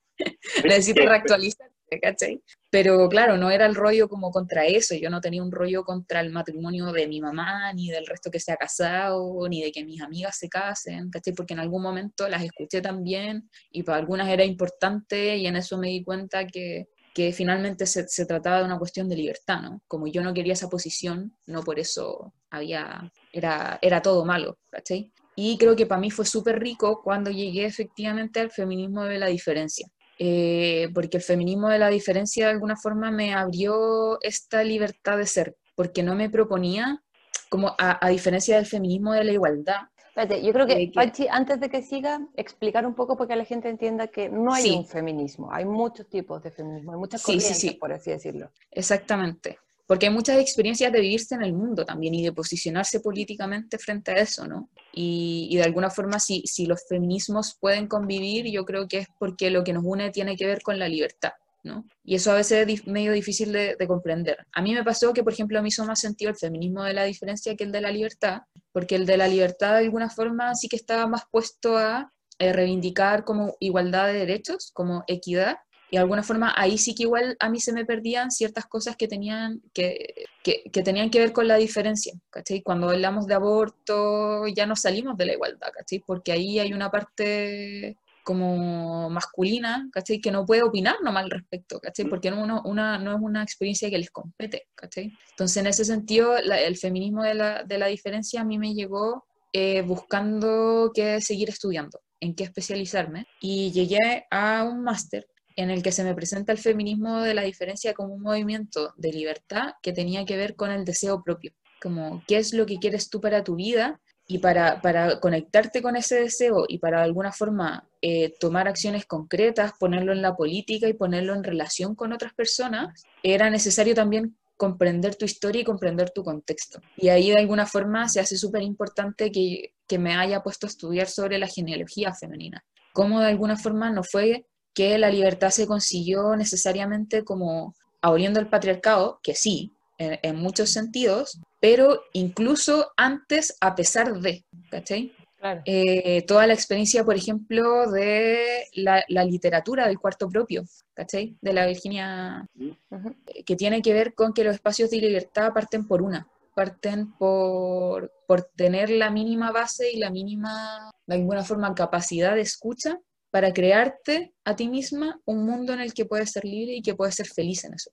necesita reactualizarse, ¿cachai? Pero claro, no era el rollo como contra eso, yo no tenía un rollo contra el matrimonio de mi mamá, ni del resto que se ha casado, ni de que mis amigas se casen, ¿cachai? Porque en algún momento las escuché también y para algunas era importante y en eso me di cuenta que, que finalmente se, se trataba de una cuestión de libertad, ¿no? Como yo no quería esa posición, no por eso había, era, era todo malo, ¿cachai? Y creo que para mí fue súper rico cuando llegué efectivamente al feminismo de la diferencia. Eh, porque el feminismo de la diferencia de alguna forma me abrió esta libertad de ser, porque no me proponía, como a, a diferencia del feminismo de la igualdad, Espérate, yo creo que, Pachi, antes de que siga, explicar un poco para que la gente entienda que no hay Sí. un feminismo, hay muchos tipos de feminismo, hay muchas Sí, sí, corrientes, sí. por así decirlo. Exactamente. Porque hay muchas experiencias de vivirse en el mundo también y de posicionarse políticamente frente a eso, ¿no? Y, y de alguna forma, si, si los feminismos pueden convivir, yo creo que es porque lo que nos une tiene que ver con la libertad, ¿no? Y eso a veces es medio difícil de, de comprender. A mí me pasó que, por ejemplo, me hizo más sentido el feminismo de la diferencia que el de la libertad, porque el de la libertad de alguna forma sí que estaba más puesto a eh, reivindicar como igualdad de derechos, como equidad, y de alguna forma ahí sí que igual a mí se me perdían ciertas cosas que tenían que, que, tenían que ver con la diferencia, ¿cachai? Cuando hablamos de aborto ya no salimos de la igualdad. Porque ahí hay una parte como masculina, ¿cachai? Que no puede opinar nomás al respecto, ¿cachai? Porque no, uno- una, no es una experiencia que les compete, ¿cachai? Entonces, en ese sentido, la- el feminismo de la, de la diferencia a mí me llegó eh, buscando qué seguir estudiando, en qué especializarme, y llegué a un máster en el que se me presenta el feminismo de la diferencia como un movimiento de libertad que tenía que ver con el deseo propio, como qué es lo que quieres tú para tu vida y para, para conectarte con ese deseo y para de alguna forma eh, tomar acciones concretas, ponerlo en la política y ponerlo en relación con otras personas, era necesario también comprender tu historia y comprender tu contexto. Y ahí de alguna forma se hace súper importante que, que me haya puesto a estudiar sobre la genealogía femenina. Cómo de alguna forma no fue que la libertad se consiguió necesariamente como aboliendo el patriarcado, que sí, en, en muchos sentidos, pero incluso antes, a pesar de, ¿cachai? Claro. Eh, toda la experiencia, por ejemplo, de la, la literatura del cuarto propio, ¿cachai? De la Virginia, eh, que tiene que ver con que los espacios de libertad parten por una, parten por, por tener la mínima base y la mínima, de alguna forma, capacidad de escucha para crearte a ti misma un mundo en el que puedes ser libre y que puedes ser feliz en eso.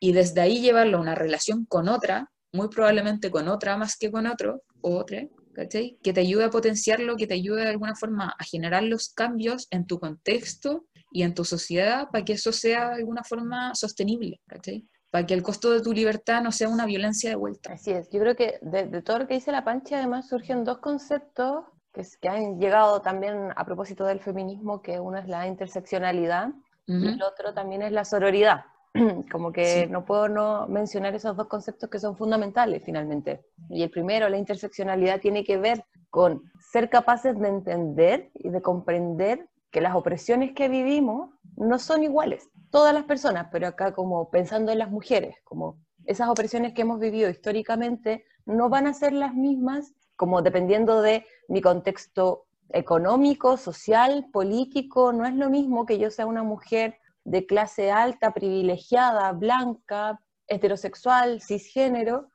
Y desde ahí llevarlo a una relación con otra, muy probablemente con otra más que con otro, o otra, ¿cachai? Que te ayude a potenciarlo, que te ayude de alguna forma a generar los cambios en tu contexto y en tu sociedad para que eso sea de alguna forma sostenible, ¿cachai? Para que el costo de tu libertad no sea una violencia de vuelta. Así es, yo creo que de, de todo lo que dice la Pancha además surgen dos conceptos que, que han llegado también a propósito del feminismo, que uno es la interseccionalidad y Ujú. el otro también es la sororidad. Como que Sí. no puedo no mencionar esos dos conceptos que son fundamentales finalmente. Y el primero, la interseccionalidad, tiene que ver con ser capaces de entender y de comprender que las opresiones que vivimos no son iguales. Todas las personas, pero acá como pensando en las mujeres, como esas opresiones que hemos vivido históricamente no van a ser las mismas, como dependiendo de mi contexto económico, social, político, no es lo mismo que yo sea una mujer de clase alta, privilegiada, blanca, heterosexual, cisgénero,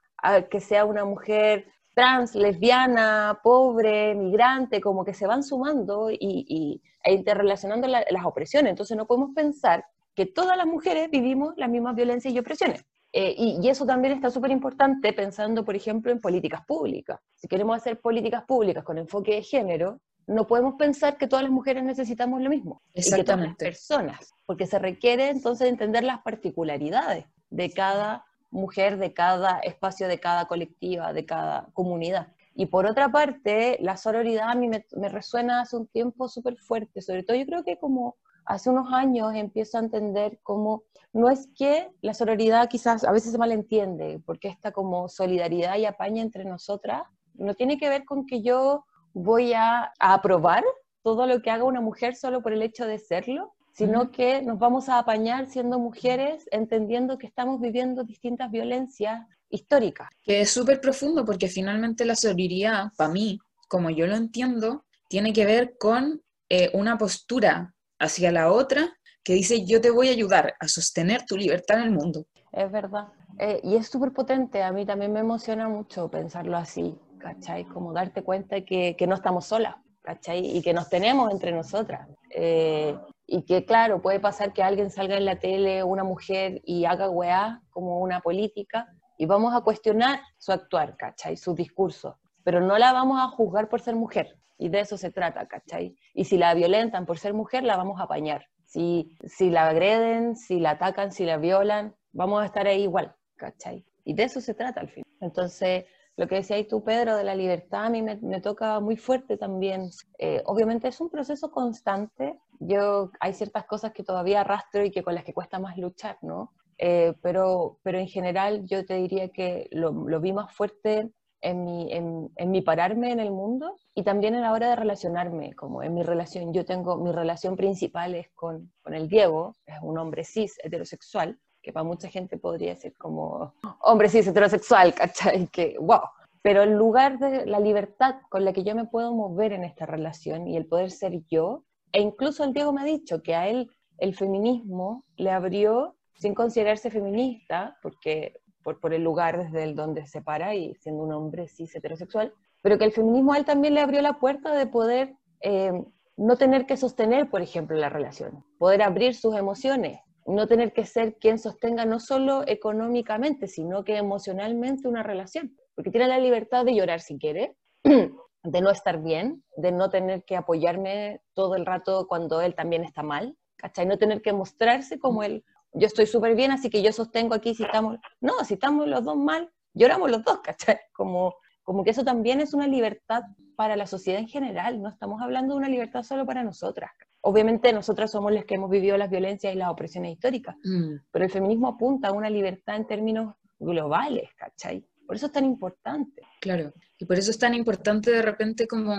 que sea una mujer trans, lesbiana, pobre, migrante, como que se van sumando y, y- e interrelacionando la- las opresiones. Entonces no podemos pensar que todas las mujeres vivimos las mismas violencias y opresiones. Eh, y, y eso también está súper importante pensando, por ejemplo, en políticas públicas. Si queremos hacer políticas públicas con enfoque de género, no podemos pensar que todas las mujeres necesitamos lo mismo. Y que todas las Exactamente. personas, porque se requiere entonces entender las particularidades de cada mujer, de cada espacio, de cada colectiva, de cada comunidad. Y por otra parte, la sororidad a mí me, me resuena hace un tiempo súper fuerte, sobre todo yo creo que como hace unos años empiezo a entender cómo no es que la sororidad quizás a veces se malentiende, porque esta como solidaridad y apaña entre nosotras no tiene que ver con que yo voy a, a aprobar todo lo que haga una mujer solo por el hecho de serlo, sino que nos vamos a apañar siendo mujeres, entendiendo que estamos viviendo distintas violencias históricas. Que es súper profundo porque finalmente la sororidad, para mí, como yo lo entiendo, tiene que ver con eh, una postura hacia la otra que dice yo te voy a ayudar a sostener tu libertad en el mundo. Es verdad. Eh, y es súper potente, a mí también me emociona mucho pensarlo así, ¿cachai? Como darte cuenta que, que no estamos solas, ¿cachai? Y que nos tenemos entre nosotras. Eh, y que, claro, puede pasar que alguien salga en la tele, una mujer, y haga weá como una política, y vamos a cuestionar su actuar, ¿cachai? Su discurso, pero no la vamos a juzgar por ser mujer. Y de eso se trata, ¿cachai? Y si la violentan por ser mujer, la vamos a apañar. Si, si la agreden, si la atacan, si la violan, vamos a estar ahí igual, ¿cachai? Y de eso se trata al fin. Entonces, lo que decías tú, Pedro, de la libertad, a mí me, me toca muy fuerte también. Eh, obviamente es un proceso constante. Yo, hay ciertas cosas que todavía arrastro y que con las que cuesta más luchar, ¿no? Eh, pero, pero en general yo te diría que lo, lo vi más fuerte en mi, en, en mi pararme en el mundo y también en la hora de relacionarme, como en mi relación. Yo tengo, mi relación principal es con, con el Diego, es un hombre cis, heterosexual, que para mucha gente podría ser como hombre cis, heterosexual, ¿cachai? Que, wow. Pero en lugar de la libertad con la que yo me puedo mover en esta relación y el poder ser yo, e incluso el Diego me ha dicho que a él el feminismo le abrió, sin considerarse feminista, porque por, por el lugar desde el donde se para y siendo un hombre cis heterosexual, pero que el feminismo a él también le abrió la puerta de poder eh, no tener que sostener, por ejemplo, la relación, poder abrir sus emociones, no tener que ser quien sostenga no solo económicamente, sino que emocionalmente una relación, porque tiene la libertad de llorar si quiere, de no estar bien, de no tener que apoyarme todo el rato cuando él también está mal, ¿cachai? No tener que mostrarse como él, yo estoy súper bien, así que yo sostengo aquí si estamos, no, si estamos los dos mal, lloramos los dos, ¿cachai? Como, como que eso también es una libertad para la sociedad en general, no estamos hablando de una libertad solo para nosotras. Obviamente nosotras somos las que hemos vivido las violencias y las opresiones históricas, Mm, pero el feminismo apunta a una libertad en términos globales, ¿cachai? Por eso es tan importante. claro. Y por eso es tan importante de repente como,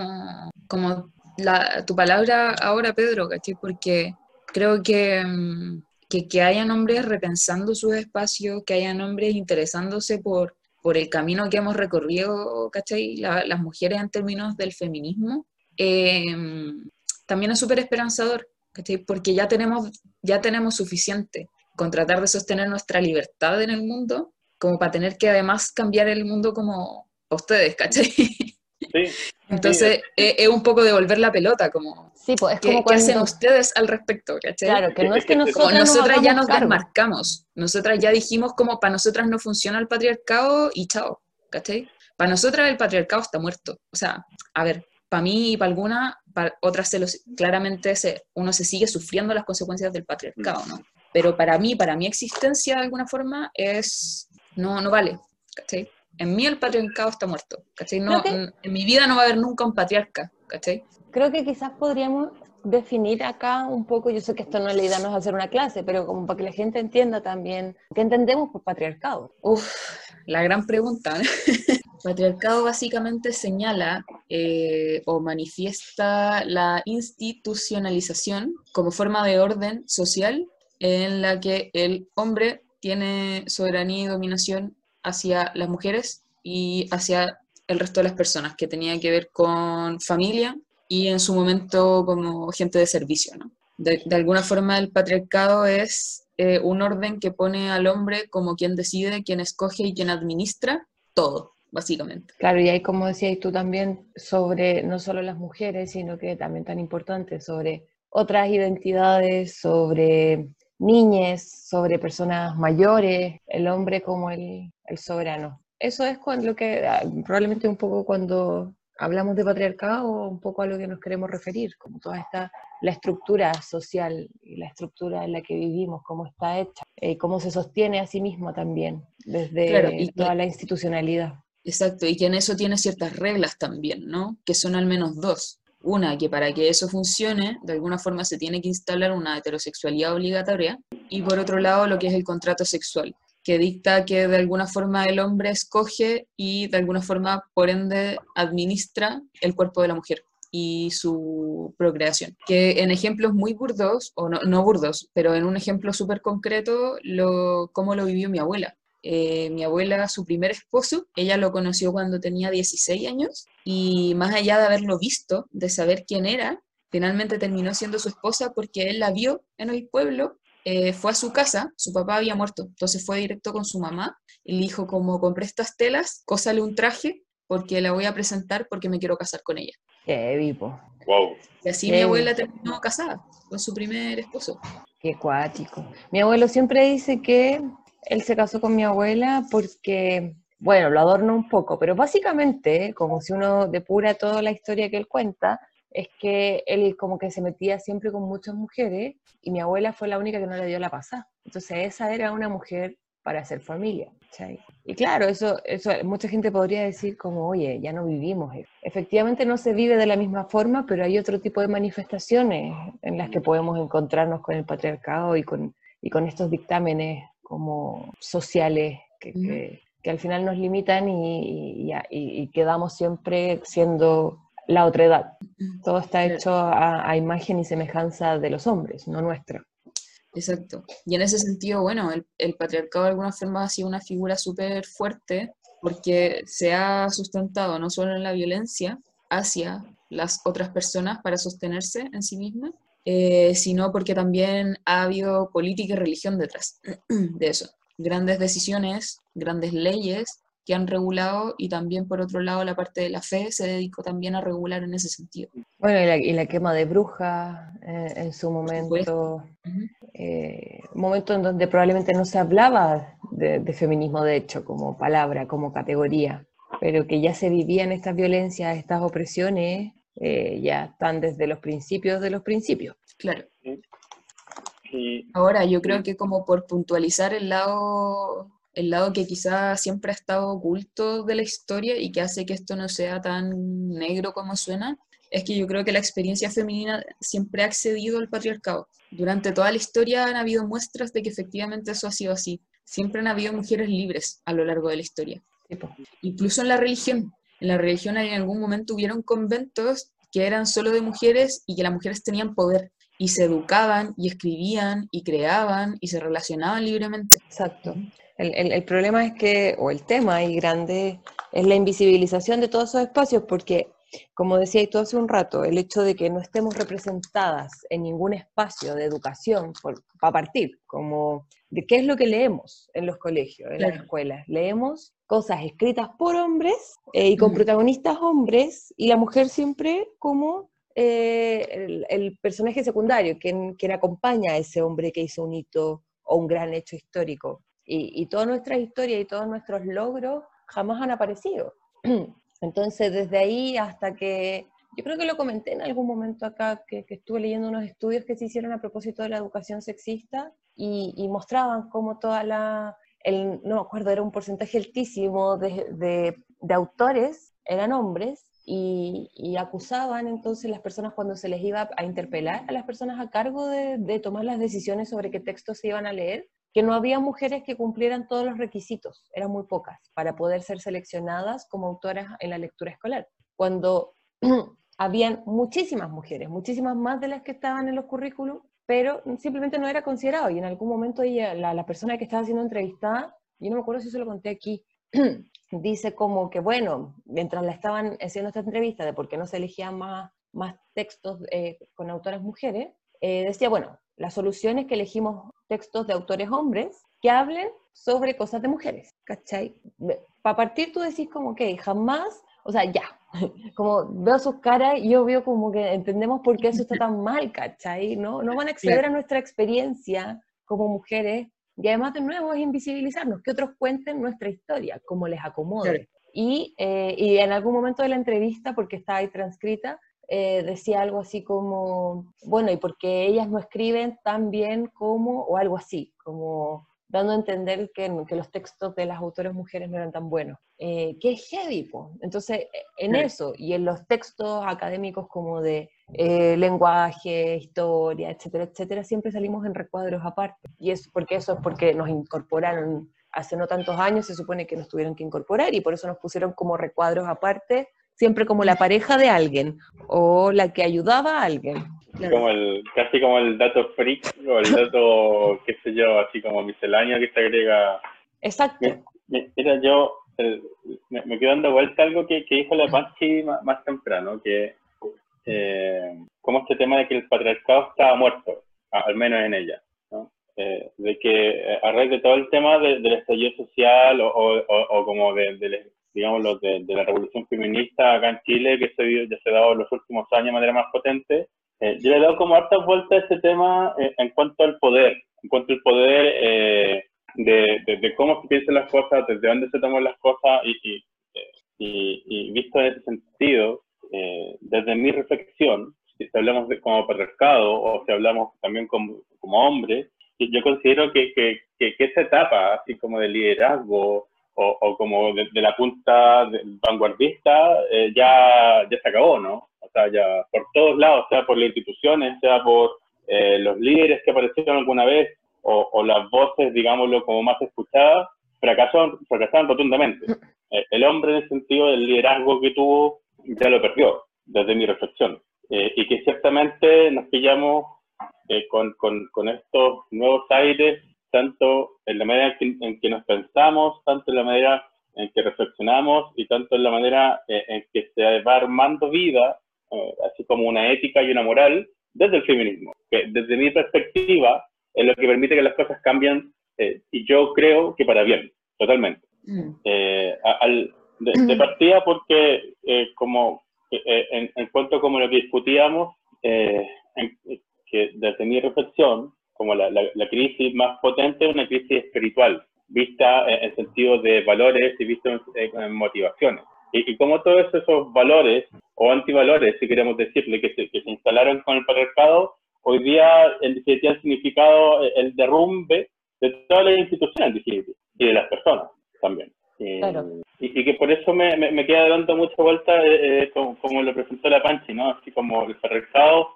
como la, tu palabra ahora, Pedro, ¿cachai? Porque creo que, mm, que, que hayan hombres repensando sus espacios, que hayan hombres interesándose por, por el camino que hemos recorrido, ¿cachai? La- las mujeres en términos del feminismo, eh, también es súper esperanzador, ¿cachai? Porque ya tenemos, ya tenemos suficiente con tratar de sostener nuestra libertad en el mundo, como para tener que además cambiar el mundo como a ustedes, ¿cachai? Sí, Entonces, es, es un poco devolver la pelota, como, Sí, pues es ¿qué, como qué hacen cuando... ustedes al respecto, ¿cachai? Claro, que no es que Como nosotros Como nosotras ya nos cargo. desmarcamos, nosotras ya dijimos como para nosotras no funciona el patriarcado y chao, ¿cachai? Para nosotras el patriarcado está muerto. O sea, a ver, para mí y para alguna, para otras se los, claramente se, uno se sigue sufriendo las consecuencias del patriarcado, ¿no? Pero para mí, para mi existencia de alguna forma, es, no, no vale, ¿cachai? En mí el patriarcado está muerto, ¿cachai? No, Creo En mi vida no va a haber nunca un patriarca, ¿cachai? Creo que quizás podríamos definir acá un poco, yo sé que esto no es la idea, no es hacer una clase, pero como para que la gente entienda también qué entendemos por patriarcado. Uf, la gran pregunta. ¿no? Patriarcado básicamente señala eh, o manifiesta la institucionalización como forma de orden social en la que el hombre tiene soberanía y dominación hacia las mujeres y hacia el resto de las personas, que tenía que ver con familia y en su momento como gente de servicio. ¿no? De, de alguna forma el patriarcado es eh, un orden que pone al hombre como quien decide, quien escoge y quien administra todo, básicamente. Claro, y ahí como decías tú también sobre no solo las mujeres, sino que también tan importante sobre otras identidades, sobre niñes, sobre personas mayores, el hombre como el, el soberano. Eso es cuando, lo que ah, probablemente un poco cuando hablamos de patriarcado, un poco a lo que nos queremos referir, como toda esta, la estructura social y la estructura en la que vivimos, cómo está hecha, y cómo se sostiene a sí misma también, desde Claro, y toda la institucionalidad. Exacto, y que en eso tiene ciertas reglas también, ¿no? Que son al menos dos. Una, que para que eso funcione, de alguna forma se tiene que instalar una heterosexualidad obligatoria, y por otro lado, lo que es el contrato sexual, que dicta que de alguna forma el hombre escoge y de alguna forma, por ende, administra el cuerpo de la mujer y su procreación. Que en ejemplos muy burdos, o no, burdos, pero en un ejemplo súper concreto, lo, cómo lo vivió mi abuela. Eh, mi abuela, su primer esposo, ella lo conoció cuando tenía 16 años y más allá de haberlo visto, de saber quién era, finalmente terminó siendo su esposa porque él la vio en el pueblo, eh, fue a su casa, su papá había muerto, entonces fue directo con su mamá y le dijo como compré estas telas, cósale un traje porque la voy a presentar porque me quiero casar con ella. Qué vivo, wow. Y así Qué mi abuela terminó casada con su primer esposo. qué cuático. Mi abuelo siempre dice que él se casó con mi abuela porque, bueno, lo adorno un poco, pero básicamente, como si uno depura toda la historia que él cuenta, es que él como que se metía siempre con muchas mujeres y mi abuela fue la única que no le dio la pasada. Entonces esa era una mujer para hacer familia. ¿cachai? Y claro, eso, eso mucha gente podría decir como, oye, ya no vivimos. eso". Efectivamente no se vive de la misma forma, pero hay otro tipo de manifestaciones en las que podemos encontrarnos con el patriarcado y con, y con estos dictámenes como sociales que, que- que al final nos limitan y, y- y- quedamos siempre siendo la otra edad. Todo está hecho a, a imagen y semejanza de los hombres, no nuestra. Exacto. Y en ese sentido, bueno, el, el patriarcado de alguna forma ha sido una figura súper fuerte porque se ha sustentado no solo en la violencia hacia las otras personas para sostenerse en sí misma, eh, sino porque también ha habido política y religión detrás de eso. Grandes decisiones, grandes leyes que han regulado y también por otro lado la parte de la fe se dedicó también a regular en ese sentido. Bueno, y la, y la quema de brujas eh, en su momento, eh, momento en donde probablemente no se hablaba de, de feminismo, de hecho, como palabra, como categoría, pero que ya se vivían estas violencias, estas opresiones, eh, ya están desde los principios de los principios. Claro. Ahora, yo creo que como por puntualizar el lado, el lado que quizá siempre ha estado oculto de la historia y que hace que esto no sea tan negro como suena, es que yo creo que la experiencia femenina siempre ha accedido al patriarcado. Durante toda la historia han habido muestras de que efectivamente eso ha sido así. Siempre han habido mujeres libres a lo largo de la historia. Incluso en la religión. En la religión en algún momento hubieron conventos que eran solo de mujeres y que las mujeres tenían poder. y se educaban y escribían y creaban y se relacionaban libremente. Exacto. El, el- problema es que, o el tema ahí grande, es la invisibilización de todos esos espacios, porque, como decía tú hace un rato, el hecho de que no estemos representadas en ningún espacio de educación, para partir, como de qué es lo que leemos en los colegios, en las escuelas. Leemos cosas escritas por hombres eh, y con protagonistas hombres, y la mujer siempre como eh, el, el personaje secundario, quien, quien acompaña a ese hombre que hizo un hito o un gran hecho histórico. Y, y toda nuestra historia y todos nuestros logros jamás han aparecido. Entonces, desde ahí hasta que, yo creo que lo comenté en algún momento acá, que, estuve leyendo unos estudios que se hicieron a propósito de la educación sexista y, mostraban cómo toda la, el, no me acuerdo, era un porcentaje altísimo de, de, de autores, eran hombres, y, y acusaban entonces las personas cuando se les iba a interpelar a las personas a cargo de, de tomar las decisiones sobre qué textos se iban a leer, que no había mujeres que cumplieran todos los requisitos, eran muy pocas, para poder ser seleccionadas como autoras en la lectura escolar. Cuando habían muchísimas mujeres, muchísimas más de las que estaban en los currículos, pero simplemente no era considerado. Y en algún momento ella, la, la persona que estaba siendo entrevistada, yo no me acuerdo si se lo conté aquí, dice como que, bueno, mientras la estaban haciendo esta entrevista de por qué no se elegían más, más textos eh, con autoras mujeres, eh, decía, bueno, la solución es que elegimos textos de autores hombres que hablen sobre cosas de mujeres, ¿cachai? Para partir tú decís como que jamás, o sea, ya, como veo sus caras y yo veo como que entendemos por qué eso está tan mal, ¿cachai? No, no van a acceder Claro. a nuestra experiencia como mujeres y además de nuevo es invisibilizarnos, que otros cuenten nuestra historia, como les acomode. Claro. Y, eh, y en algún momento de la entrevista, porque está ahí transcrita, eh, decía algo así como, bueno, y porque ellas no escriben tan bien como, o algo así, como dando a entender que, que los textos de las autoras mujeres no eran tan buenos. Eh, que es heavy, po. Entonces, eh, en eso, y en los textos académicos como de eh, lenguaje, historia, etcétera, etcétera, siempre salimos en recuadros aparte. Y es porque eso es porque nos incorporaron hace no tantos años, se supone que nos tuvieron que incorporar y por eso nos pusieron como recuadros aparte, siempre como la pareja de alguien o la que ayudaba a alguien. Claro. Como el, casi como el dato freak o el dato, qué sé yo, así como misceláneo que se agrega. Exacto. Mi- Mira, yo el- me, me quedo dando vuelta algo que, que dijo la Panchi más, más temprano, que eh, como este tema de que el patriarcado estaba muerto, al menos en ella, ¿no? Eh, de que eh, a raíz de todo el tema de- del estallido social o, o- o- o como de, de, digámoslo, de, de la revolución feminista acá en Chile, que se, ya se ha dado en los últimos años de manera más potente, eh, yo le he dado como hartas vueltas a ese tema eh, en cuanto al poder, en cuanto al poder eh, de, de- de cómo se piensan las cosas, desde dónde se toman las cosas y, y, y- y visto en ese sentido, eh, desde mi reflexión, si hablamos de como patriarcado o si hablamos también como, como hombre, yo considero que, que, que, que esa etapa, así como de liderazgo o, como de, la punta vanguardista, eh, ya, ya se acabó, ¿no? O sea, ya por todos lados, sea por las instituciones, sea por eh, los líderes que aparecieron alguna vez o, las voces, digámoslo, como más escuchadas, fracasaron, fracasaron rotundamente. Eh, el hombre en el sentido del liderazgo que tuvo ya lo perdió, desde mi reflexión. Eh, y que ciertamente nos pillamos con, con estos nuevos aires, tanto en la manera en que, en que nos pensamos, tanto en la manera en que reflexionamos y tanto en la manera eh, en que se va armando vida, eh, así como una ética y una moral, desde el feminismo. Que desde mi perspectiva es lo que permite que las cosas cambien eh, y yo creo que para bien, totalmente. Mm. Eh, al- de, de partida porque eh, como eh, en, en cuanto como lo que discutíamos, que desde mi reflexión, como la, la, la crisis más potente una crisis espiritual, vista en, en sentido de valores y vista en, en motivaciones. Y, y como todos esos valores o antivalores, si queremos decirle, que se, que se instalaron con el patriarcado, hoy día en definitiva significado el derrumbe de todas las instituciones y de las personas también. Eh, Claro. y, y que por eso me, me, me queda dando mucha vuelta, eh, eh, como, como lo presentó la Panchi, ¿no? Así como el patriarcado,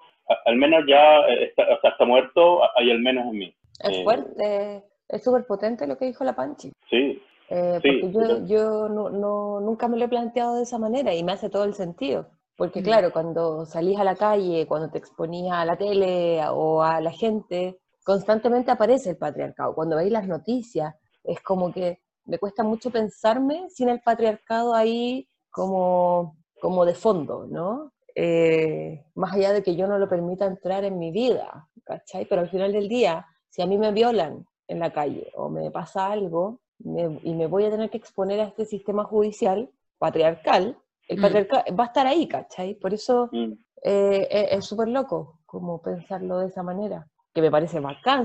al menos ya eh, está, o sea, está muerto, hay al menos en mí. Es Eh, fuerte, es súper potente lo que dijo la Panchi. Sí, Eh, Sí, porque yo, pero- yo no, no- nunca me lo he planteado de esa manera y me hace todo el sentido. Porque Mm. claro, cuando salís a la calle, cuando te exponías a la tele o a la gente, constantemente aparece el patriarcado. Cuando veis las noticias, es como que me cuesta mucho pensarme sin el patriarcado ahí como, como de fondo, ¿no? Eh, más allá de que yo no lo permita entrar en mi vida, ¿cachai? Pero al final del día, si a mí me violan en la calle o me pasa algo me- y me voy a tener que exponer a este sistema judicial patriarcal, el Mm. patriarcal va a estar ahí, ¿cachai? Por eso Mm. eh, es es súper loco como pensarlo de esa manera, que me parece bacán,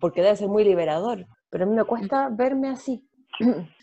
porque debe ser muy liberador, pero a mí me cuesta verme así.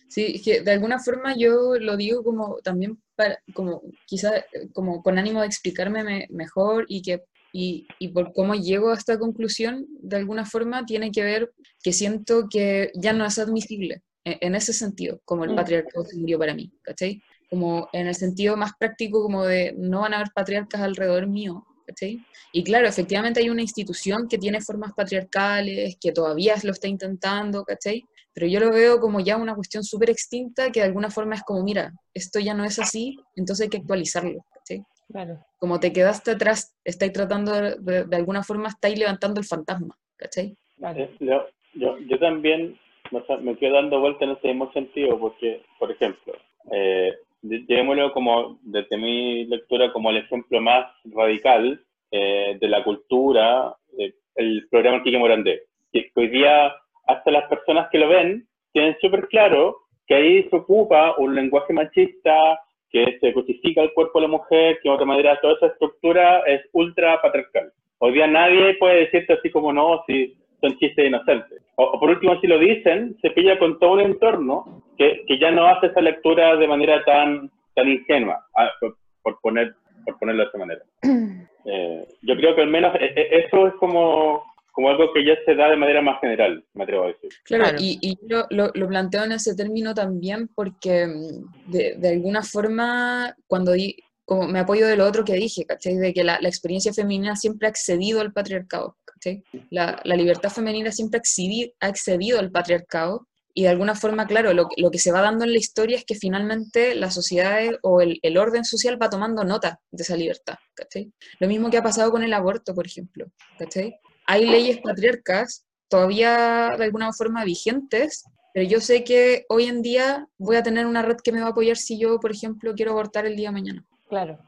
Sí, es que de alguna forma yo lo digo como también para, como quizá eh, como con ánimo de explicarme me- mejor y que y, y por cómo llego a esta conclusión, de alguna forma tiene que ver que siento que ya no es admisible en, en ese sentido, como el Mm. patriarcado se murió para mí, ¿cachai? Como en el sentido más práctico como de no van a haber patriarcas alrededor mío, ¿cachai? Y claro, efectivamente hay una institución que tiene formas patriarcales, que todavía lo está intentando, ¿cachai? Pero yo lo veo como ya una cuestión súper extinta que de alguna forma es como, mira, esto ya no es así, entonces hay que actualizarlo, ¿cachai? Claro. Como te quedaste atrás, estáis tratando de, de- alguna forma, estáis levantando el fantasma, ¿cachai? claro. Eh, Yo, yo, yo también o sea, me quedo dando vuelta en ese mismo sentido, porque, por ejemplo, eh, lle- llevémoslo como, desde mi lectura, como el ejemplo más radical eh, de la cultura, eh, el programa Quique Morandé, que hoy día hasta las personas que lo ven tienen súper claro que ahí se ocupa un lenguaje machista, que se justifica el cuerpo de la mujer, que de otra manera toda esa estructura es ultra patriarcal. Hoy día nadie puede decirte así como no, si son chistes inocentes. O, o por último, si lo dicen, se pilla con todo un entorno que, que ya no hace esa lectura de manera tan, tan ingenua, ah, por, por poner, por ponerlo de esa manera. Eh, yo creo que al menos eh, eh, eso es como, como algo que ya se da de manera más general, me atrevo a decir. Claro, Claro. y, y yo lo, lo planteo en ese término también porque mm, de, de alguna forma, cuando di, como me apoyo de lo otro que dije, ¿cachai? De que la, la experiencia femenina siempre ha accedido al patriarcado, ¿cachai? La, la libertad femenina siempre ha accedi- ha accedido al patriarcado y de alguna forma, claro, lo, que- lo que se va dando en la historia es que finalmente la sociedad o el, el orden social va tomando nota de esa libertad, ¿cachai? Lo mismo que ha pasado con el aborto, por ejemplo, ¿cachai? Hay leyes patriarcas todavía de alguna forma vigentes, pero yo sé que hoy en día voy a tener una red que me va a apoyar si yo, por ejemplo, quiero abortar el día de mañana. Claro.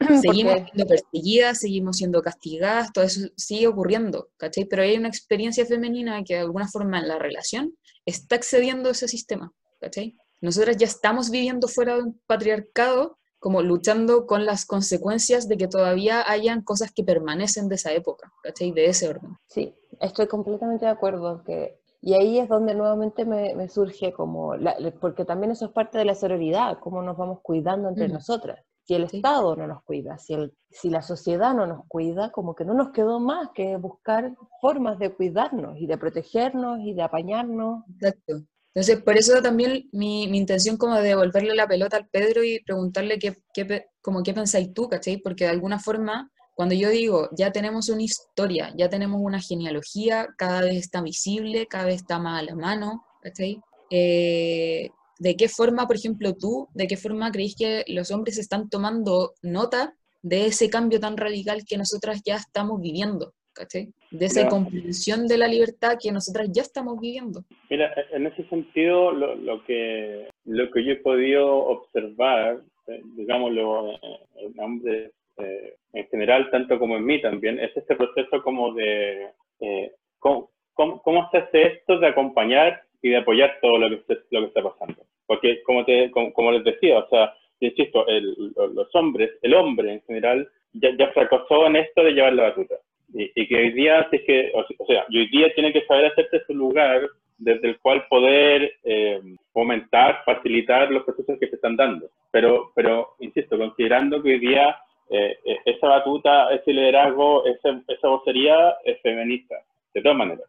Seguimos siendo perseguidas, seguimos siendo castigadas, todo eso sigue ocurriendo, ¿cachai? Pero hay una experiencia femenina que de alguna forma en la relación está accediendo a ese sistema, ¿cachai? Nosotras ya estamos viviendo fuera de un patriarcado, como luchando con las consecuencias de que todavía hayan cosas que permanecen de esa época, ¿cachai? De ese orden. Sí, estoy completamente de acuerdo. Que, y ahí es donde nuevamente me, me surge como, la- porque también eso es parte de la sororidad, cómo nos vamos cuidando entre nosotras. Si el Sí. Estado no nos cuida, si, el, si la sociedad no nos cuida, como que no nos quedó más que buscar formas de cuidarnos y de protegernos y de apañarnos. Exacto. Entonces, por eso también mi, mi intención como de devolverle la pelota al Pedro y preguntarle qué, qué, como qué pensáis tú, ¿cachai? Porque de alguna forma, cuando yo digo, ya tenemos una historia, ya tenemos una genealogía, cada vez está visible, cada vez está más a la mano, ¿cachai? Eh, ¿de qué forma, por ejemplo, tú, de qué forma creéis que los hombres están tomando nota de ese cambio tan radical que nosotras ya estamos viviendo, ¿cachai? De esa Ya. comprensión de la libertad que nosotras ya estamos viviendo. Mira, e- en ese sentido, lo, lo que, lo que yo he podido observar, eh, digámoslo, eh, en hombres eh, en general, tanto como en mí también, es este proceso como de eh, cómo, cómo, cómo se hace esto de acompañar y de apoyar todo lo que, lo que está pasando. Porque, como, te, como, como les decía, o sea, yo insisto, el- lo- los hombres, el hombre en general, ya, ya fracasó en esto de llevar la batuta. Y, y que hoy día, si es que, o, sea, hoy día tiene que saber hacerse su lugar desde el cual poder eh, fomentar, facilitar los procesos que se están dando. Pero, pero insisto, considerando que hoy día eh, eh, esa batuta, ese liderazgo, esa, esa vocería es feminista, de todas maneras.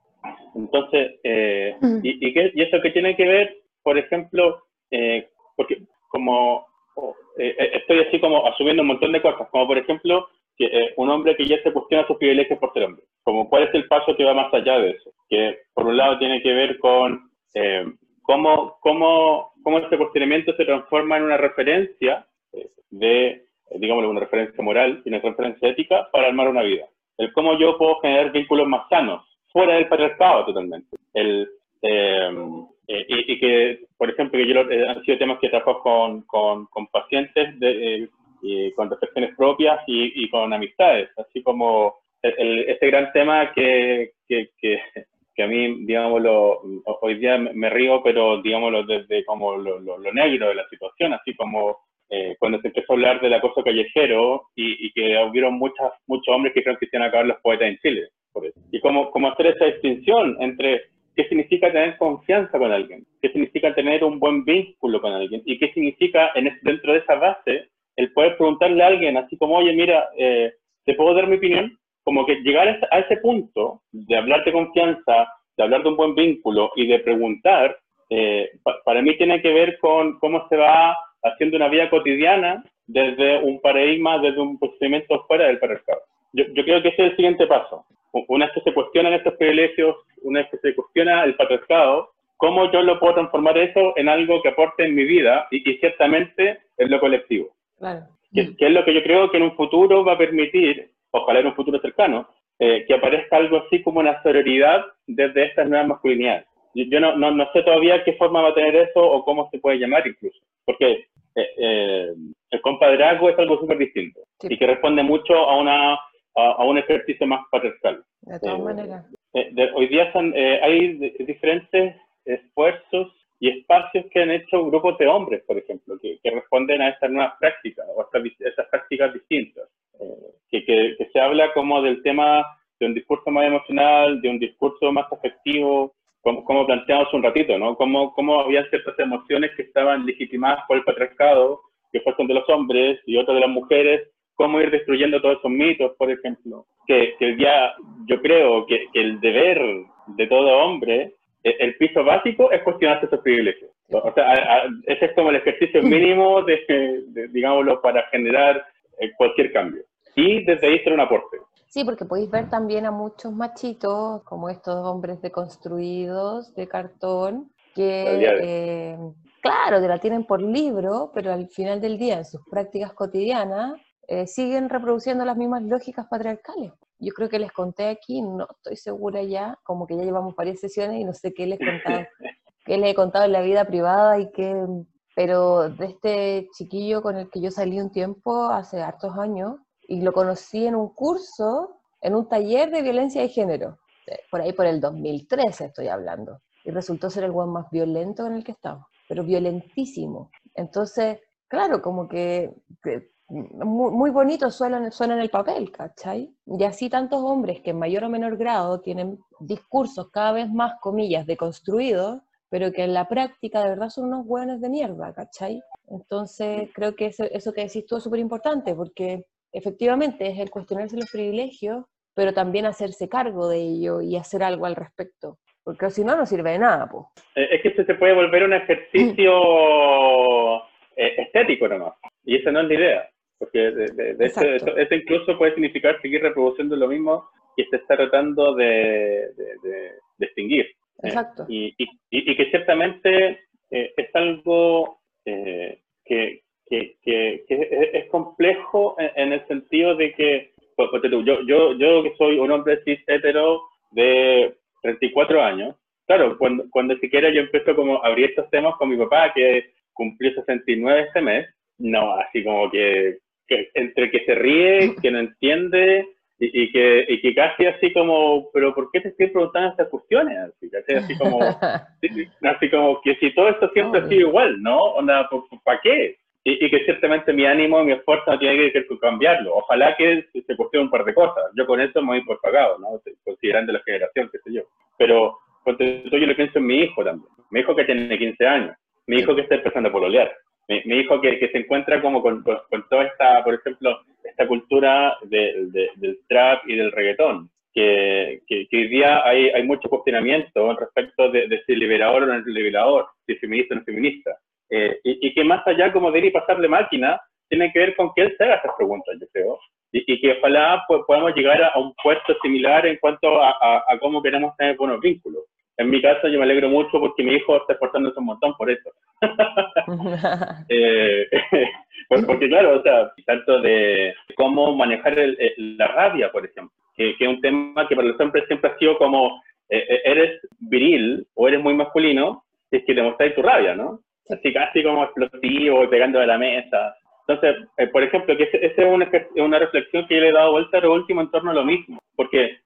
Entonces, eh, y, y, qué- y eso que tiene que ver, por ejemplo, eh, porque como oh, estoy así como asumiendo un montón de cosas, como por ejemplo, que eh, un hombre que ya se cuestiona sus privilegios por ser hombre. Como cuál es el paso que va más allá de eso, que por un lado tiene que ver con eh, cómo, cómo, cómo este cuestionamiento se transforma en una referencia eh, de digamos, una referencia moral y una referencia ética para armar una vida. El cómo yo puedo generar vínculos más sanos, fuera del patriarcado totalmente. El, eh, y, que, por ejemplo, que yo han sido temas que trabajo con, con, con pacientes de, con reflexiones propias y, con amistades, así como el, este gran tema que, que, que, que a mí, digámoslo, hoy día me río, pero digámoslo desde como lo, lo, negro de la situación, así como eh, cuando se empezó a hablar del acoso callejero y, y que hubieron muchas, muchos hombres que creen que iban a acabar los poetas en Chile. Por eso. Y cómo hacer esa distinción entre qué significa tener confianza con alguien, qué significa tener un buen vínculo con alguien y qué significa en, dentro de esa base el poder preguntarle a alguien así como, oye, mira, eh, ¿te puedo dar mi opinión? como que llegar a ese punto de hablar de confianza, de hablar de un buen vínculo y de preguntar, eh, para mí tiene que ver con cómo se va haciendo una vida cotidiana desde un paradigma, desde un procedimiento fuera del patriarcado. Yo, creo que ese es el siguiente paso. Una vez que se cuestionan estos privilegios, una vez que se cuestiona el patriarcado, ¿cómo yo lo puedo transformar eso en algo que aporte en mi vida y, que ciertamente en lo colectivo? Claro. Que, que, es lo que yo creo que en un futuro va a permitir ojalá en un futuro cercano, eh, que aparezca algo así como una sororidad desde estas nuevas masculinidades. Yo, no, no, no, sé todavía qué forma va a tener eso o cómo se puede llamar incluso, porque eh, eh, el compadrazgo es algo súper distinto y que responde mucho a, una, a, un ejercicio más patriarcal. De todas maneras. hoy día son, hay diferentes esfuerzos y espacios que han hecho grupos de hombres, por ejemplo, que, que responden a estas nuevas prácticas o a estas, prácticas distintas. Eh, que, que, se habla como del tema de un discurso más emocional, de un discurso más afectivo, como, como planteamos un ratito, ¿no? Como, como había ciertas emociones que estaban legitimadas por el patriarcado, que fueron de los hombres y otras de las mujeres, cómo ir destruyendo todos esos mitos, por ejemplo. Que, que ya yo creo que, que el deber de todo hombre el piso básico es cuestionarse esos privilegios. O sea, ese es como el ejercicio mínimo, de, digámoslo, para generar eh, cualquier cambio. Y desde ahí ser un aporte. Sí, porque podéis ver también a muchos machitos, como estos hombres deconstruidos de cartón, que, eh, claro, te la tienen por libro, pero al final del día, en sus prácticas cotidianas, siguen reproduciendo las mismas lógicas patriarcales yo creo que les conté aquí, no estoy segura ya, como que ya llevamos varias sesiones y no sé qué les he contado, qué les he contado en la vida privada y qué, pero de este chiquillo con el que yo salí un tiempo hace hartos años y lo conocí en un curso, en un taller de violencia de género, eh, por ahí por el 2013 estoy hablando, y resultó ser el buen más violento en el que estaba, pero violentísimo. Entonces, claro, como que muy, muy bonito suena, suena en el papel, ¿cachai? Y así tantos hombres que en mayor o menor grado tienen discursos cada vez más, comillas, deconstruidos, pero que en la práctica de verdad son unos hueones de mierda, ¿cachai? Entonces creo que eso, eso que decís tú es súper importante, porque efectivamente es el cuestionarse los privilegios, pero también hacerse cargo de ello y hacer algo al respecto. Porque si no, no sirve de nada, pues. Es que esto se puede volver un ejercicio eh, estético nomás. Y esa no es la idea. Porque de, de, eso, incluso puede significar seguir reproduciendo lo mismo que se está tratando de, extinguir. Eh, Exacto. y, y, y, que ciertamente eh, es algo eh, que, que, que, es complejo en, el sentido de que, pues, yo, yo, yo que soy un hombre cis hetero de 34 años, claro, cuando, cuando siquiera yo empiezo como a abrir estos temas con mi papá, que cumplió 69 este mes, no, así como que entre que se ríe, que no entiende y, que, y que casi así como, pero ¿por qué te estoy preguntando estas cuestiones? Así, así, como, así como que si todo esto siempre ha sido igual, ¿no? ¿Para qué? Y, y, que ciertamente mi ánimo, mi esfuerzo no tiene que con cambiarlo. Ojalá que se cuestione un par de cosas. Yo con eso me voy por pagado, ¿no? Considerando la generación, qué sé yo. Pero yo lo pienso en mi hijo también. Mi hijo que tiene 15 años. Mi hijo que está empezando a pololear mi, mi hijo que, que, se encuentra como con, con, toda esta, por ejemplo, esta cultura de, del trap y del reggaetón, que, que, hoy día hay, hay mucho cuestionamiento respecto de, de, si liberador o no liberador, si feminista o no feminista. Eh, y, y, que más allá como de ir y pasarle máquina, tiene que ver con que él se haga estas preguntas, yo creo. Y, y que ojalá pues, podamos llegar a, un puesto similar en cuanto a, a, a cómo queremos tener buenos vínculos en mi caso yo me alegro mucho porque mi hijo está esforzándose un montón por eso. Eh, Por- Porque claro, o sea, tanto de cómo manejar el- el- la rabia, por ejemplo, que, que es un tema que para los hombres siempre ha sido como, eh, eh, eres viril o eres muy masculino, si es que demostráis tu rabia, ¿no? Así casi como explosivo y pegando de la mesa. Entonces, eh, por ejemplo, que esa es una, una reflexión que yo le he dado vuelta a lo último en torno a lo mismo, porque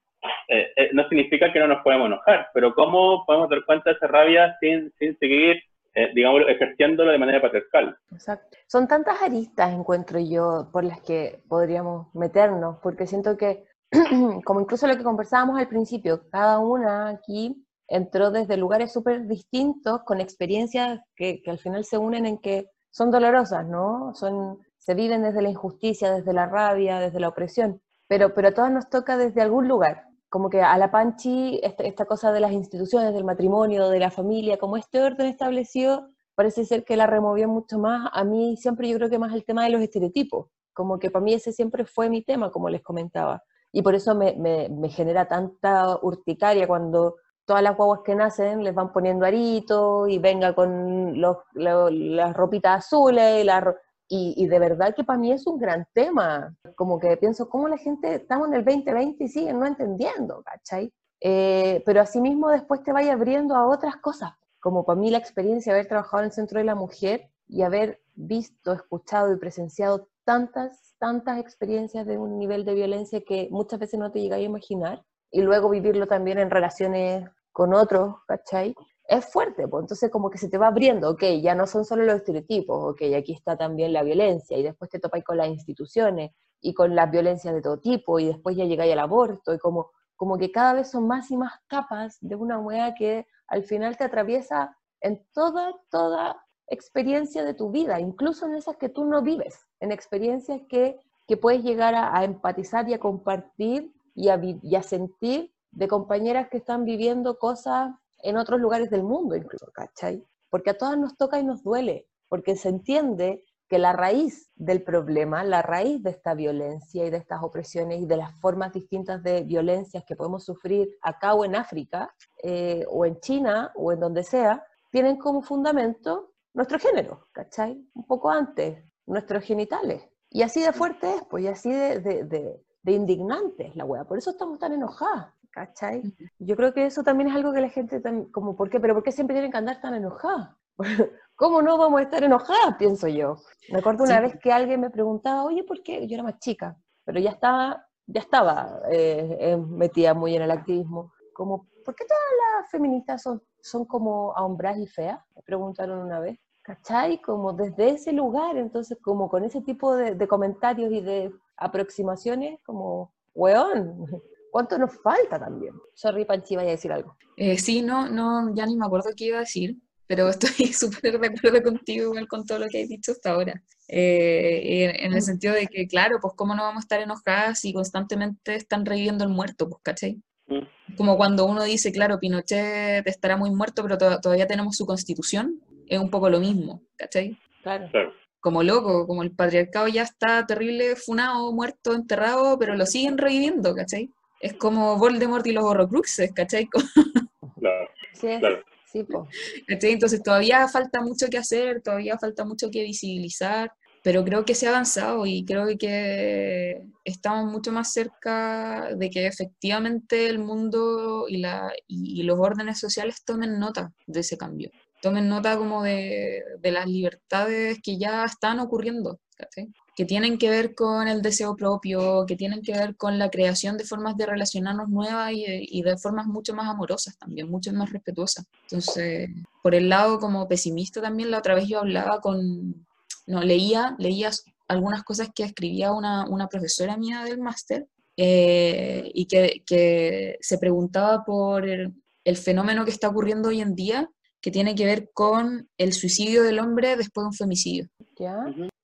eh, eh, no significa que no nos podemos enojar, pero cómo podemos dar cuenta de esa rabia sin, sin seguir, eh, digamos, ejerciéndolo de manera patriarcal. Exacto. Son tantas aristas, encuentro yo, por las que podríamos meternos, porque siento que, como incluso lo que conversábamos al principio, cada una aquí entró desde lugares súper distintos, con experiencias que, que al final se unen en que son dolorosas, ¿no? Son, se viven desde la injusticia, desde la rabia, desde la opresión, pero, pero a todas nos toca desde algún lugar. Como que a la Panchi, esta, cosa de las instituciones, del matrimonio, de la familia, como este orden establecido, parece ser que la removió mucho más. A mí siempre yo creo que más el tema de los estereotipos, como que para mí ese siempre fue mi tema, como les comentaba. Y por eso me, me, genera tanta urticaria cuando todas las guaguas que nacen les van poniendo aritos y venga con los, lo- las ropitas azules y, la y, y de verdad que para mí es un gran tema. Como que pienso, ¿cómo la gente, estamos en el 2020 y siguen no entendiendo, ¿cachai? Eh, pero asimismo después te vaya abriendo a otras cosas, como para mí la experiencia de haber trabajado en el Centro de la Mujer y haber visto, escuchado y presenciado tantas, tantas experiencias de un nivel de violencia que muchas veces no te llegáis a imaginar, y luego vivirlo también en relaciones con otros, ¿cachai? Es fuerte, pues entonces como que se te va abriendo, ok, ya no son solo los estereotipos, ok, aquí está también la violencia, y después te topáis con las instituciones, y con las violencias de todo tipo, y después ya llegáis al aborto, y como, como que cada vez son más y más capas de una hueá que al final te atraviesa en toda, toda experiencia de tu vida, incluso en esas que tú no vives, en experiencias que, que puedes llegar a, empatizar y a compartir y a, y a sentir de compañeras que están viviendo cosas en otros lugares del mundo incluso, ¿cachai? Porque a todas nos toca y nos duele, porque se entiende que la raíz del problema, la raíz de esta violencia y de estas opresiones y de las formas distintas de violencias que podemos sufrir acá o en África, eh, o en China, o en donde sea, tienen como fundamento nuestro género, ¿cachai? Un poco antes, nuestros genitales. Y así de fuerte es, pues, y así de, de, de, de indignante es la wea. Por eso estamos tan enojadas, ¿cachai? Yo creo que eso también es algo que la gente, tam- como, ¿por qué? ¿Pero por qué siempre tienen que andar tan enojadas? ¿Cómo no vamos a estar enojadas? Pienso yo. Me acuerdo una Sí. vez que alguien me preguntaba, oye, ¿por qué? Yo era más chica, pero ya estaba, ya estaba eh, eh, metida muy en el activismo. Como, ¿por qué todas las feministas son, son como ahombradas y feas? Me preguntaron una vez. ¿Cachai? Como desde ese lugar, entonces como con ese tipo de, de comentarios y de aproximaciones, como, weón, ¿cuánto nos falta también? Sorry, Panchi, vaya a decir algo. Eh, sí, no, no, ya ni me acuerdo qué iba a decir, pero estoy súper de acuerdo contigo igual con todo lo que has dicho hasta ahora. Eh, en, el sentido de que, claro, pues cómo no vamos a estar enojadas si constantemente están reviviendo el muerto, pues, ¿cachai? Mm. Como cuando uno dice, claro, Pinochet estará muy muerto, pero to- todavía tenemos su constitución, es un poco lo mismo, ¿cachai? Claro. Claro. Como loco, como el patriarcado ya está terrible, funado, muerto, enterrado, pero lo siguen reviviendo, ¿cachai? Es como Voldemort y los Horrocruxes, ¿cachai? Claro. Sí. Claro. Sí, po. ¿Cachai? Entonces todavía falta mucho que hacer, todavía falta mucho que visibilizar, pero creo que se ha avanzado y creo que estamos mucho más cerca de que efectivamente el mundo y, la, y, y los órdenes sociales tomen nota de ese cambio, tomen nota como de, de las libertades que ya están ocurriendo, ¿cachai? Que tienen que ver con el deseo propio, que tienen que ver con la creación de formas de relacionarnos nuevas y, de formas mucho más amorosas también, mucho más respetuosas. Entonces, por el lado como pesimista también, la otra vez yo hablaba con, no, leía, leía algunas cosas que escribía una, una profesora mía del máster eh, y que, que se preguntaba por el fenómeno que está ocurriendo hoy en día que tiene que ver con el suicidio del hombre después de un femicidio ¿Ya?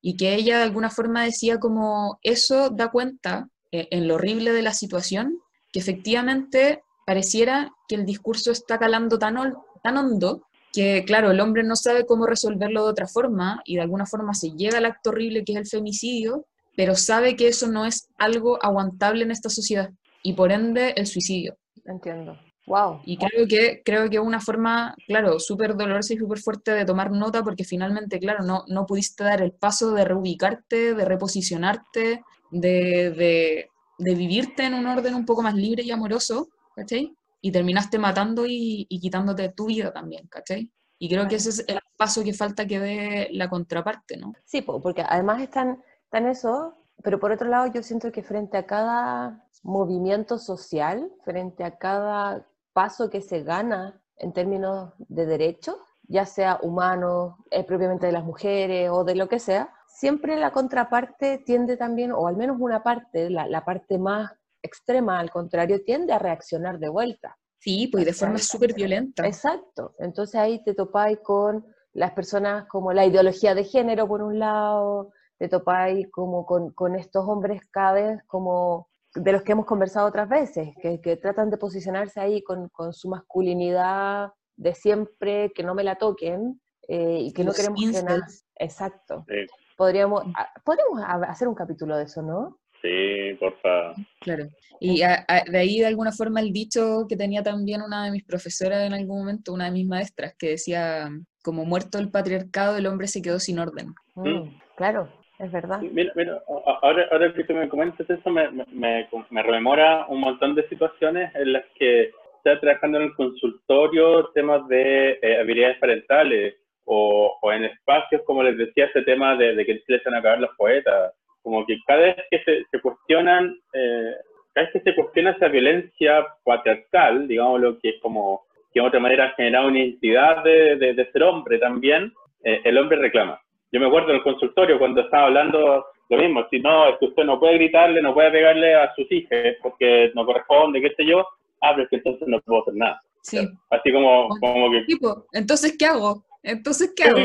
y que ella de alguna forma decía como eso da cuenta eh, en lo horrible de la situación que efectivamente pareciera que el discurso está calando tan, tan hondo que claro, el hombre no sabe cómo resolverlo de otra forma y de alguna forma se llega al acto horrible que es el femicidio, pero sabe que eso no es algo aguantable en esta sociedad y por ende el suicidio. entiendo. Wow. Y creo que, creo que una forma, claro, súper dolorosa y súper fuerte de tomar nota porque finalmente, claro, no, no pudiste dar el paso de reubicarte, de reposicionarte, de, de, de vivirte en un orden un poco más libre y amoroso, ¿cachai? Y terminaste matando y, y quitándote tu vida también, ¿cachai? Y creo que ese es el paso que falta que dé la contraparte, ¿no? Sí, po, porque además están, están eso, pero por otro lado yo siento que frente a cada movimiento social, frente a cada paso que se gana en términos de derechos, ya sea humano, eh, propiamente de las mujeres o de lo que sea, siempre la contraparte tiende también, o al menos una parte, la, la parte más extrema al contrario, tiende a reaccionar de vuelta. Sí, pues de forma súper violenta. Exacto. Entonces ahí te topáis con las personas como la ideología de género por un lado, te topáis como con, con estos hombres cada vez como de los que hemos conversado otras veces, que, que tratan de posicionarse ahí con, con su masculinidad de siempre, que no me la toquen eh, y que no queremos que nada. Exacto. Sí, Podríamos, ah, podríamos ha- hacer un capítulo de eso, ¿no? sí, porfa. Claro. Y a- a- de ahí, de alguna forma, el dicho que tenía también una de mis profesoras en algún momento, una de mis maestras, que decía, como muerto el patriarcado, el hombre se quedó sin orden. Mm, claro, es verdad. Mira, mira, ahora, ahora que tú me comentas eso, me, me, me- me rememora un montón de situaciones en las que está trabajando en el consultorio temas de eh, habilidades parentales o, o en espacios, como les decía, ese tema de, de que van a acabar los poetas. Como que cada vez que se, se cuestionan, eh, cada vez que se cuestiona esa violencia patriarcal, digamos lo que es como que de otra manera ha generado una identidad de, de, de ser hombre también, eh, el hombre reclama. Yo me acuerdo en el consultorio cuando estaba hablando lo mismo, si no, es que usted no puede gritarle, no puede pegarle a sus hijos porque no corresponde, qué sé yo, ah, pero es que entonces no puedo hacer nada. Sí. Así como, como que, Tipo, entonces, ¿qué hago? Entonces, ¿qué hago?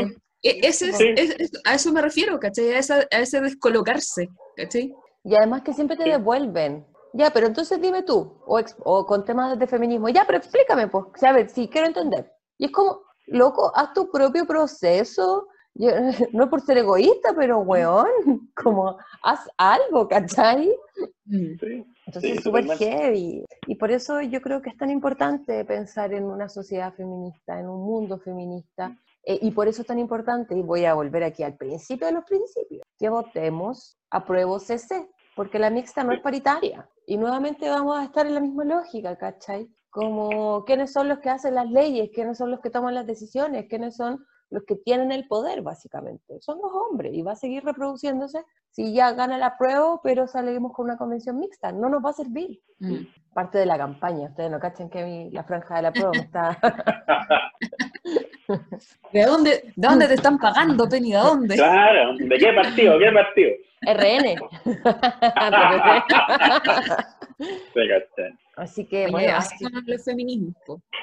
E- Ese es, Sí. es- es- a eso me refiero, ¿cachai? A, esa- a ese descolocarse, ¿cachai? Y además que siempre te Sí. devuelven. Ya, pero entonces dime tú, o, ex- o con temas de feminismo, ya, pero explícame, pues, o sea, a ver, sí, quiero entender. Y es como, loco, haz tu propio proceso, Yo- no por ser egoísta, pero weón, como, haz algo, ¿cachai? Mm. sí, Entonces Sí, es súper heavy. Y por eso yo creo que es tan importante pensar en una sociedad feminista, en un mundo feminista. Eh, y por eso es tan importante, y voy a volver aquí al principio de los principios, que votemos apruebo CC, porque la mixta no es paritaria. Y nuevamente vamos a estar en la misma lógica, ¿cachai? Como quiénes son los que hacen las leyes, quiénes son los que toman las decisiones, quiénes son los que tienen el poder, básicamente. Son los hombres y va a seguir reproduciéndose si ya gana la prueba, pero salimos con una convención mixta. No nos va a servir. Mm. Parte de la campaña. Ustedes no cachan que mi- la franja de la prueba me está... ¿De dónde, ¿De dónde te están pagando, Penny? ¿De dónde? claro, ¿de qué partido? ¿Qué partido? RN. Así que, Oye, bueno, así así- son los feminismos.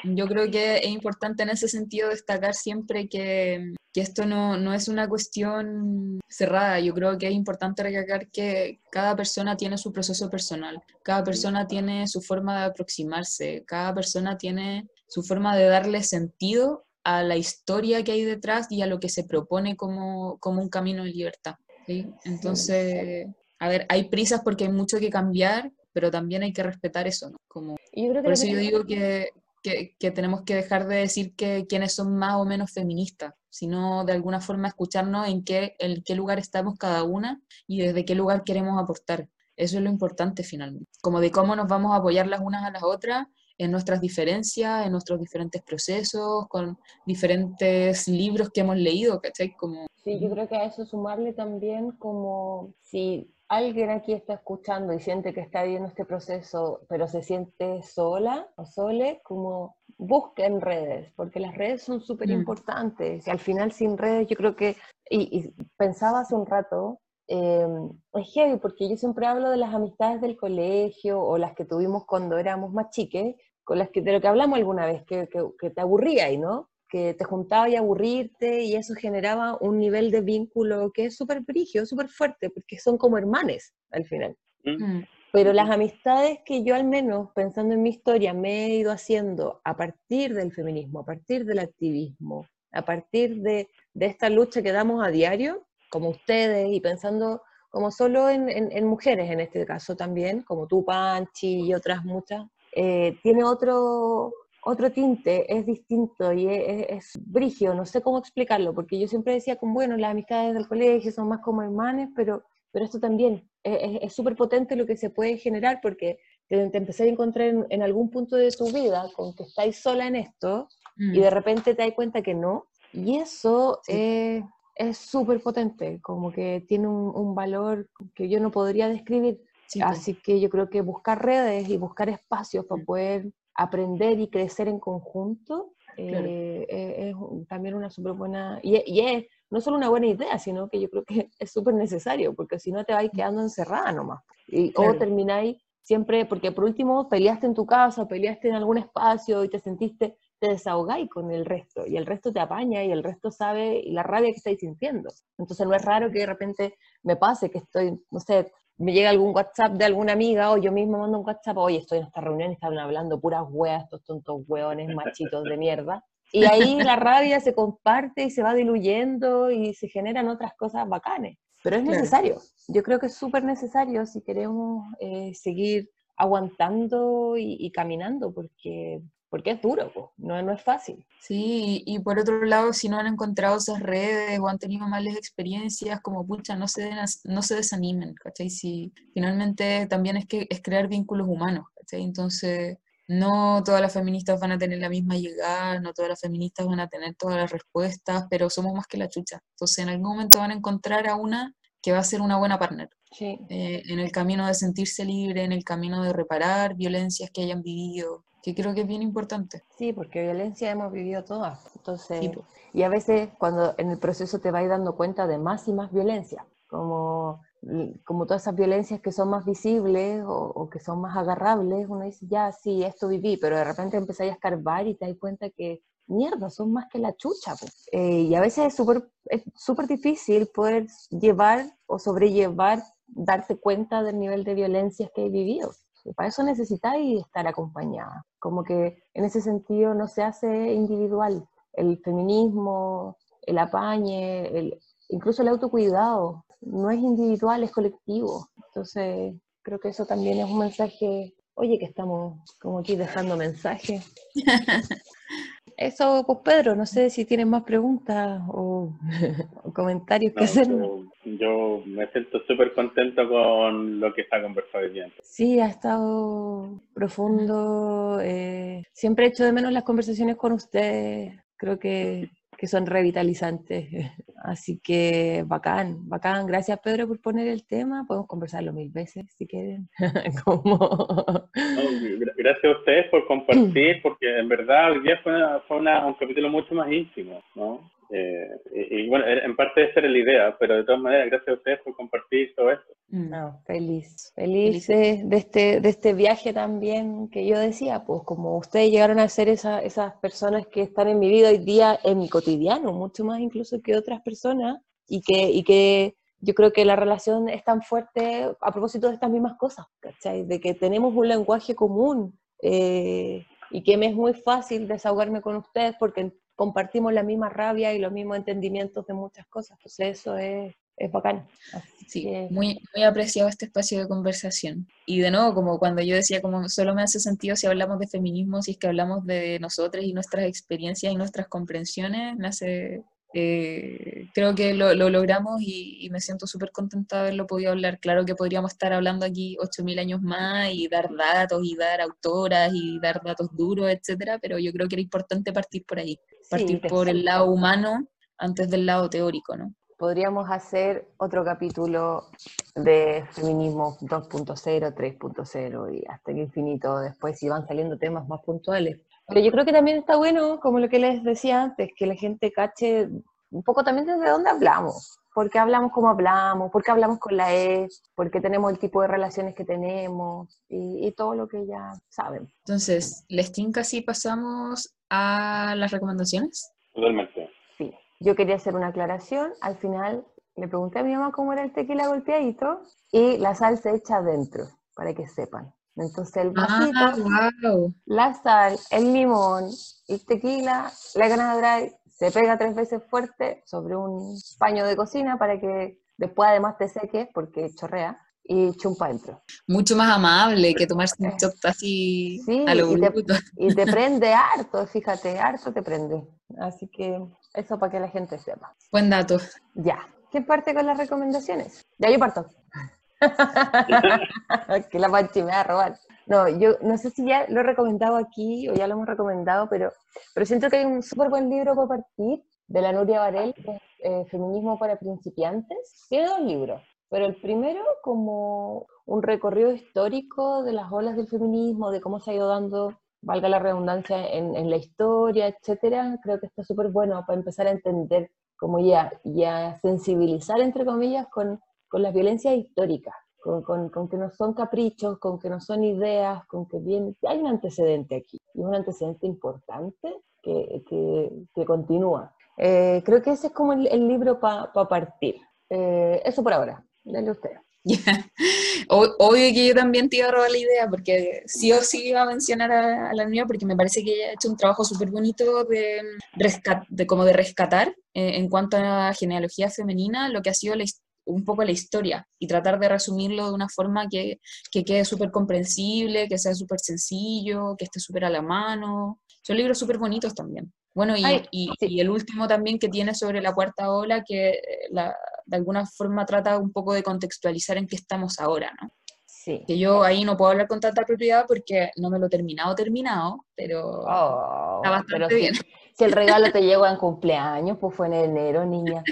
Yo creo que es importante en ese sentido destacar siempre que, que esto no, no es una cuestión cerrada. Yo creo que es importante recalcar que cada persona tiene su proceso personal, cada persona tiene su forma de aproximarse, cada persona tiene su forma de darle sentido a la historia que hay detrás y a lo que se propone como, como un camino de libertad. ¿sí? Entonces, a ver, hay prisas porque hay mucho que cambiar, pero también hay que respetar eso, ¿no? Como, yo creo que por eso que yo digo que, que, que tenemos que dejar de decir que quienes son más o menos feministas, sino de alguna forma escucharnos en qué, en qué lugar estamos cada una y desde qué lugar queremos aportar. Eso es lo importante finalmente. Como de cómo nos vamos a apoyar las unas a las otras en nuestras diferencias, en nuestros diferentes procesos, con diferentes libros que hemos leído, ¿cachai? Como, Sí, yo creo que a eso sumarle también como si alguien aquí está escuchando y siente que está viendo este proceso, pero se siente sola o sole, como busque en redes, porque las redes son súper Mm. importantes. Y al final sin redes yo creo que, y, y pensaba hace un rato, eh, es heavy, porque yo siempre hablo de las amistades del colegio o las que tuvimos cuando éramos más chiques, con las que de lo que hablamos alguna vez, que, que, que te aburría y no, que te juntaba y aburrirte y eso generaba un nivel de vínculo que es súper brigio, súper fuerte, porque son como hermanes al final. ¿Mm? mm, Pero las amistades que yo al menos, pensando en mi historia, me he ido haciendo a partir del feminismo, a partir del activismo, a partir de, de esta lucha que damos a diario, como ustedes, y pensando como solo en, en- en mujeres en este caso también, como tú, Panchi, y otras muchas eh, tiene otro, otro tinte, es distinto y es, es, brigio, no sé cómo explicarlo, porque yo siempre decía como, bueno, las amistades del colegio son más como hermanes, pero, pero esto también es súper potente lo que se puede generar porque te, te empecé a encontrar en, en, algún punto de tu vida con que estáis sola en esto mm. y de repente te das cuenta que no, y eso sí. es súper potente, como que tiene un, un, valor que yo no podría describir. Sí, Así que yo creo que buscar redes y buscar espacios para poder aprender y crecer en conjunto claro. eh, es, es, también una súper buena, y, y, es no solo una buena idea, sino que yo creo que es súper necesario, porque si no te vais quedando encerrada nomás. Y, claro. O termináis siempre, porque por último peleaste en tu casa, peleaste en algún espacio y te sentiste, te desahogáis con el resto, y el resto te apaña y el resto sabe la rabia que estáis sintiendo. Entonces no es raro que de repente me pase que estoy, no sé, me llega algún WhatsApp de alguna amiga o yo mismo mando un WhatsApp, oye, estoy en esta reunión y estaban hablando puras hueas, estos tontos hueones machitos de mierda. Y ahí la rabia se comparte y se va diluyendo y se generan otras cosas bacanes. Pero es necesario. Claro. Yo creo que es súper necesario si queremos eh, seguir aguantando y, y, caminando, porque porque es duro, pues, no, no es fácil. Sí, y, por otro lado, si no han encontrado esas redes o han tenido malas experiencias, como pucha, no se, no se desanimen, ¿cachai? Si finalmente también es que es crear vínculos humanos, ¿cachai? Entonces, no todas las feministas van a tener la misma llegada, no todas las feministas van a tener todas las respuestas, pero somos más que la chucha. Entonces, en algún momento van a encontrar a una que va a ser una buena partner. Sí. Eh, en el camino de sentirse libre, en el camino de reparar violencias que hayan vivido, que creo que es bien importante. Sí, porque violencia hemos vivido todas. Entonces, sí. y a veces cuando en el proceso te vas dando cuenta de más y más violencia, como, como todas esas violencias que son más visibles o, o, que son más agarrables, uno dice, ya, sí, esto viví, pero de repente empezáis a escarbar y te das cuenta que, mierda, son más que la chucha. Pues. Eh, y a veces es súper es súper difícil poder llevar o sobrellevar, darte cuenta del nivel de violencias que he vivido. Y para eso necesitáis estar acompañada. Como que en ese sentido no se hace individual. El feminismo, el apañe, el, incluso el autocuidado, no es individual, es colectivo. Entonces, creo que eso también es un mensaje, oye, que estamos como aquí dejando mensajes. Eso, pues Pedro, no sé si tienes más preguntas o, o comentarios que no, hacer. Yo, yo, me siento súper contento con lo que está conversado hoy día. Sí, ha estado profundo. Eh, siempre he hecho de menos las conversaciones con usted. Creo que que son revitalizantes. Así que bacán, bacán. Gracias Pedro por poner el tema. Podemos conversarlo mil veces si quieren. Como... no, gracias a ustedes por compartir, porque en verdad hoy día fue, una, fue una, un capítulo mucho más íntimo, ¿no? Eh, y, y, bueno, en parte esa era la idea, pero de todas maneras, gracias a ustedes por compartir todo esto. No, feliz, feliz de, de, este, de este viaje también que yo decía, pues como ustedes llegaron a ser esa, esas personas que están en mi vida hoy día, en mi cotidiano, mucho más incluso que otras personas, y que, y que yo creo que la relación es tan fuerte a propósito de estas mismas cosas, ¿cachai? De que tenemos un lenguaje común. Eh, y que me es muy fácil desahogarme con ustedes porque compartimos la misma rabia y los mismos entendimientos de muchas cosas. Entonces eso es, es bacán. Así sí, que... muy, muy apreciado este espacio de conversación. Y de nuevo, como cuando yo decía, como solo me hace sentido si hablamos de feminismo, si es que hablamos de nosotras y nuestras experiencias y nuestras comprensiones, me hace eh, creo que lo, lo logramos y, y, me siento súper contenta de haberlo podido hablar. Claro que podríamos estar hablando aquí 8.000 años más y dar datos y dar autoras y dar datos duros, etcétera, pero yo creo que era importante partir por ahí, partir sí, por el lado humano antes del lado teórico, ¿no? Podríamos hacer otro capítulo de feminismo 2.0, 3.0 y hasta el infinito después si van saliendo temas más puntuales pero yo creo que también está bueno, como lo que les decía antes, que la gente cache un poco también desde dónde hablamos. ¿Por qué hablamos como hablamos? ¿Por qué hablamos con la E? ¿Por qué tenemos el tipo de relaciones que tenemos? Y, y todo lo que ya saben. Entonces, ¿les tinca si pasamos a las recomendaciones? Totalmente. Sí. Yo quería hacer una aclaración. Al final le pregunté a mi mamá cómo era el tequila golpeadito y la sal se echa adentro, para que sepan. Entonces el vasito, ah, wow. la sal, el limón, el tequila, la granada dry, se pega tres veces fuerte sobre un paño de cocina para que después además te seque porque chorrea. y chumpa adentro. Mucho más amable que tomarse un shot así Sí, a lo y te-. Y te prende harto, fíjate, harto te prende. Así que eso para que la gente sepa. Buen dato. Ya. ¿Quién parte con las recomendaciones? Ya yo parto. que la Panchi me va a robar. No, yo no sé si ya lo he recomendado aquí o ya lo hemos recomendado, pero, pero siento que hay un súper buen libro para partir de la Nuria Varel, que es eh, Feminismo para principiantes. Tiene dos libros, pero el primero como un recorrido histórico de las olas del feminismo, de cómo se ha ido dando, valga la redundancia, en, la historia, etcétera. Creo que está súper bueno para empezar a entender, como ya, ya sensibilizar, entre comillas, con, con las violencias históricas, con, con, con que no son caprichos, con que no son ideas, con que bien, hay un antecedente aquí, y un antecedente importante que, que, que continúa. Eh, creo que ese es como el, el libro para partir. Eh, eso por ahora, dale usted. Ya. O- Obvio que yo también te iba a robar la idea, porque sí o sí iba a mencionar a, a la niña, porque me parece que ella ha hecho un trabajo súper bonito de, rescat- de como de rescatar eh, en cuanto a genealogía femenina lo que ha sido la his- un poco la historia y tratar de resumirlo de una forma que, que quede súper comprensible, que sea súper sencillo, que esté súper a la mano. Son libros súper bonitos también. Bueno, y, Ay, y- sí. y el último también que tiene sobre la cuarta ola, que eh, la- de alguna forma trata un poco de contextualizar en qué estamos ahora, ¿no? Sí. Que yo ahí no puedo hablar con tanta propiedad porque no me lo he terminado, terminado, pero Oh, está bastante pero si- bien. Si el regalo te llegó en cumpleaños, pues fue en enero, niña.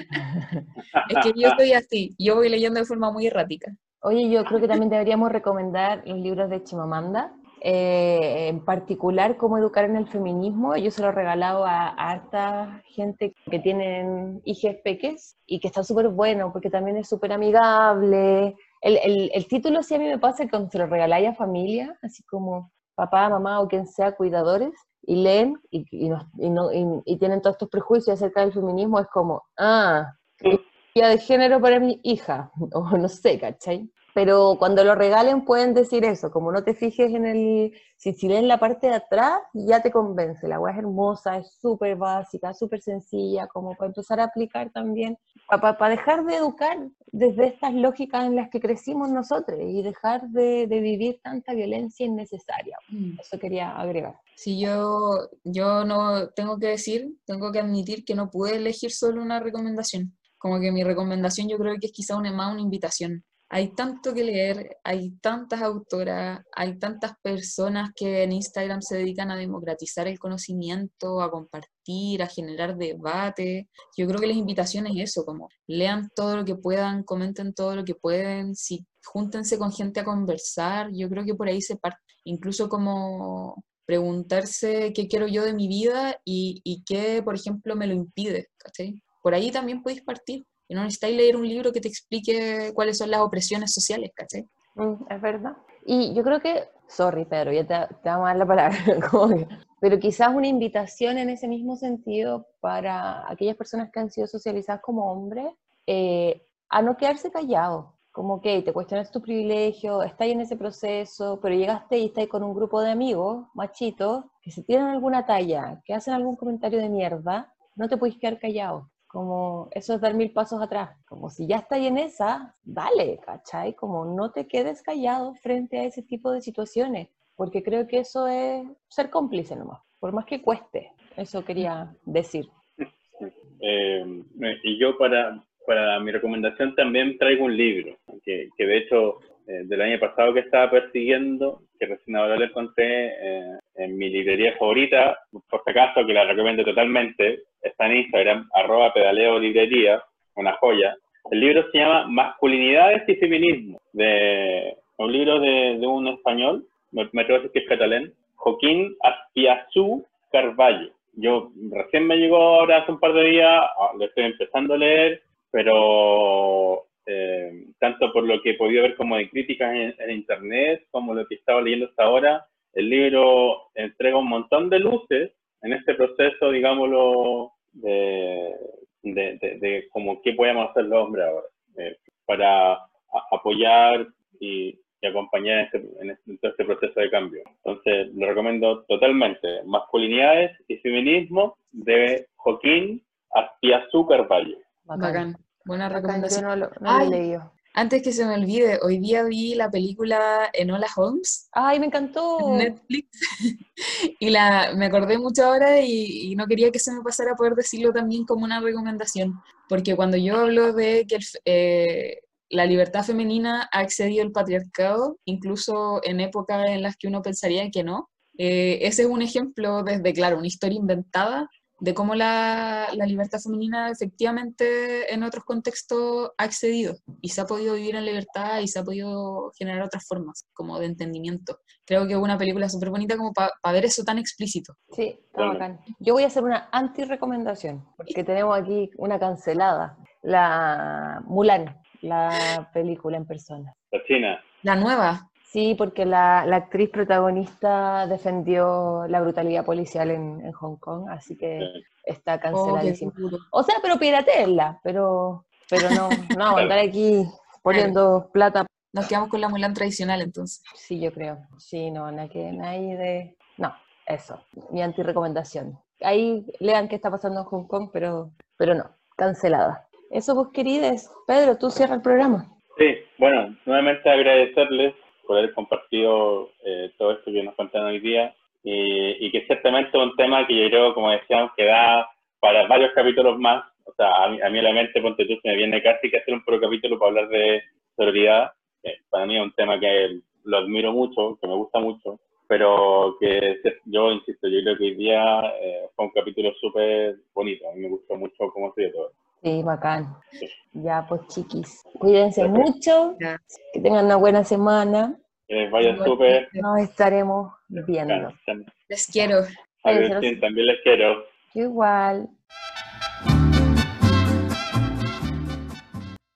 Es que yo soy así, yo voy leyendo de forma muy errática. Oye, yo creo que también deberíamos recomendar los libros de Chimamanda, eh, en particular cómo educar en el feminismo. Yo se lo he regalado a, a harta gente que tienen hijas peques y que está súper bueno porque también es súper amigable. El, el- el título sí a mí me pasa que cuando se lo regaláis a familia, así como papá, mamá o quien sea, cuidadores, y leen y, y no- y no- y- tienen todos estos prejuicios acerca del feminismo, es como, ah, identidad de género para mi hija, o no sé, ¿cachai? Pero cuando lo regalen pueden decir eso, como no te fijes en el, si, si leen la parte de atrás, ya te convence, la weá es hermosa, es súper básica, súper sencilla, como para empezar a aplicar también, para dejar de educar desde estas lógicas en las que crecimos nosotros y dejar de, de vivir tanta violencia innecesaria. Eso quería agregar. Si yo, yo no tengo que decir, tengo que admitir que no pude elegir solo una recomendación. Como que mi recomendación yo creo que es quizá una más una invitación. Hay tanto que leer, hay tantas autoras, hay tantas personas que en Instagram se dedican a democratizar el conocimiento, a compartir, a generar debate. Yo creo que la invitación es eso, como lean todo lo que puedan, comenten todo lo que pueden, si, júntense con gente a conversar. Yo creo que por ahí se parte, incluso como preguntarse qué quiero yo de mi vida y, qué, por ejemplo, me lo impide. Por ahí también podéis partir. Y no necesitáis leer un libro que te explique cuáles son las opresiones sociales, ¿cachai? Mm, es verdad. Y yo creo que, sorry Pedro, ya te, te vamos a dar la palabra, pero quizás una invitación en ese mismo sentido para aquellas personas que han sido socializadas como hombres eh, a no quedarse callados. Como que te cuestionas tu privilegio, estás en ese proceso, pero llegaste y estás con un grupo de amigos machitos que si tienen alguna talla, que hacen algún comentario de mierda, no te puedes quedar callado. Como eso es dar mil pasos atrás. Como si ya estás en esa, dale, ¿cachai? Como no te quedes callado frente a ese tipo de situaciones, porque creo que eso es ser cómplice nomás, por más que cueste. Eso quería decir. Eh, y yo para, para mi recomendación también traigo un libro, que, que de hecho eh, del año pasado que estaba persiguiendo, que recién ahora lo encontré eh, en mi librería favorita, por si acaso que la recomiendo totalmente, está en Instagram, arroba pedaleo librería, una joya. El libro se llama Masculinidades y Feminismo, de un libro de, de un español, me, me atrevo a decir que es catalán, Joaquín Aspiazú Carballo. Yo recién me llegó ahora hace un par de días, ah, lo estoy empezando a leer, pero eh, tanto por lo que he podido ver como de críticas en, en, internet, como lo que estaba leyendo hasta ahora, el libro entrega un montón de luces en este proceso, digámoslo, de, de, de, de como qué podemos hacer los hombres ahora, eh, para a, apoyar y, y acompañar en, este, en, este, en todo este proceso de cambio. Entonces, lo recomiendo totalmente. Masculinidades y Feminismo de Joaquín Aspiazú Carvalho. Bacán. Buena recomendación. Yo no lo, no lo he leído. Antes que se me olvide, hoy día vi la película Enola Holmes Ay, me encantó. en Netflix y la, me acordé mucho ahora y, y no quería que se me pasara poder decirlo también como una recomendación, porque cuando yo hablo de que el eh, la libertad femenina ha excedido el patriarcado, incluso en épocas en las que uno pensaría que no, eh, ese es un ejemplo desde, claro, una historia inventada de cómo la, la libertad femenina efectivamente en otros contextos ha excedido y se ha podido vivir en libertad y se ha podido generar otras formas como de entendimiento. Creo que es una película súper bonita como para ver eso tan explícito. Sí, está Bueno. bacán. Yo voy a hacer una anti-recomendación, porque tenemos aquí una cancelada. La Mulan, la película en persona. La China. La nueva, Sí, porque la, la actriz protagonista defendió la brutalidad policial en, en Hong Kong, así que Sí. está oh, canceladísima. O sea, pero piratenla, pero, pero no, no vamos a andar aquí poniendo plata. Nos quedamos con la Mulan tradicional entonces. Sí, yo creo. Sí, no, nada que nadie de. No, eso. Mi anti-recomendación. Ahí lean qué está pasando en Hong Kong, pero, pero no, cancelada. Eso, pues, querides. Pedro, tú cierra el programa. Sí, bueno, nuevamente agradecerles por haber compartido eh, todo esto que nos contaron hoy día y, y que ciertamente es un tema que yo creo, como decíamos, que da para varios capítulos más. O sea, a mí, a mí la mente, ponte tú, se me viene casi que hacer un puro capítulo para hablar de sororidad. que para mí es un tema que lo admiro mucho, que me gusta mucho, pero que yo, insisto, yo creo que hoy día eh, fue un capítulo súper bonito. A mí me gustó mucho cómo se dio todo. Sí, bacán. Ya, pues, chiquis. Cuídense Perfecto. mucho. Ya. Que tengan una buena semana. Que les vaya súper. Nos estaremos viendo. Descansen. Les quiero. A Agustín, también les quiero. Yo igual.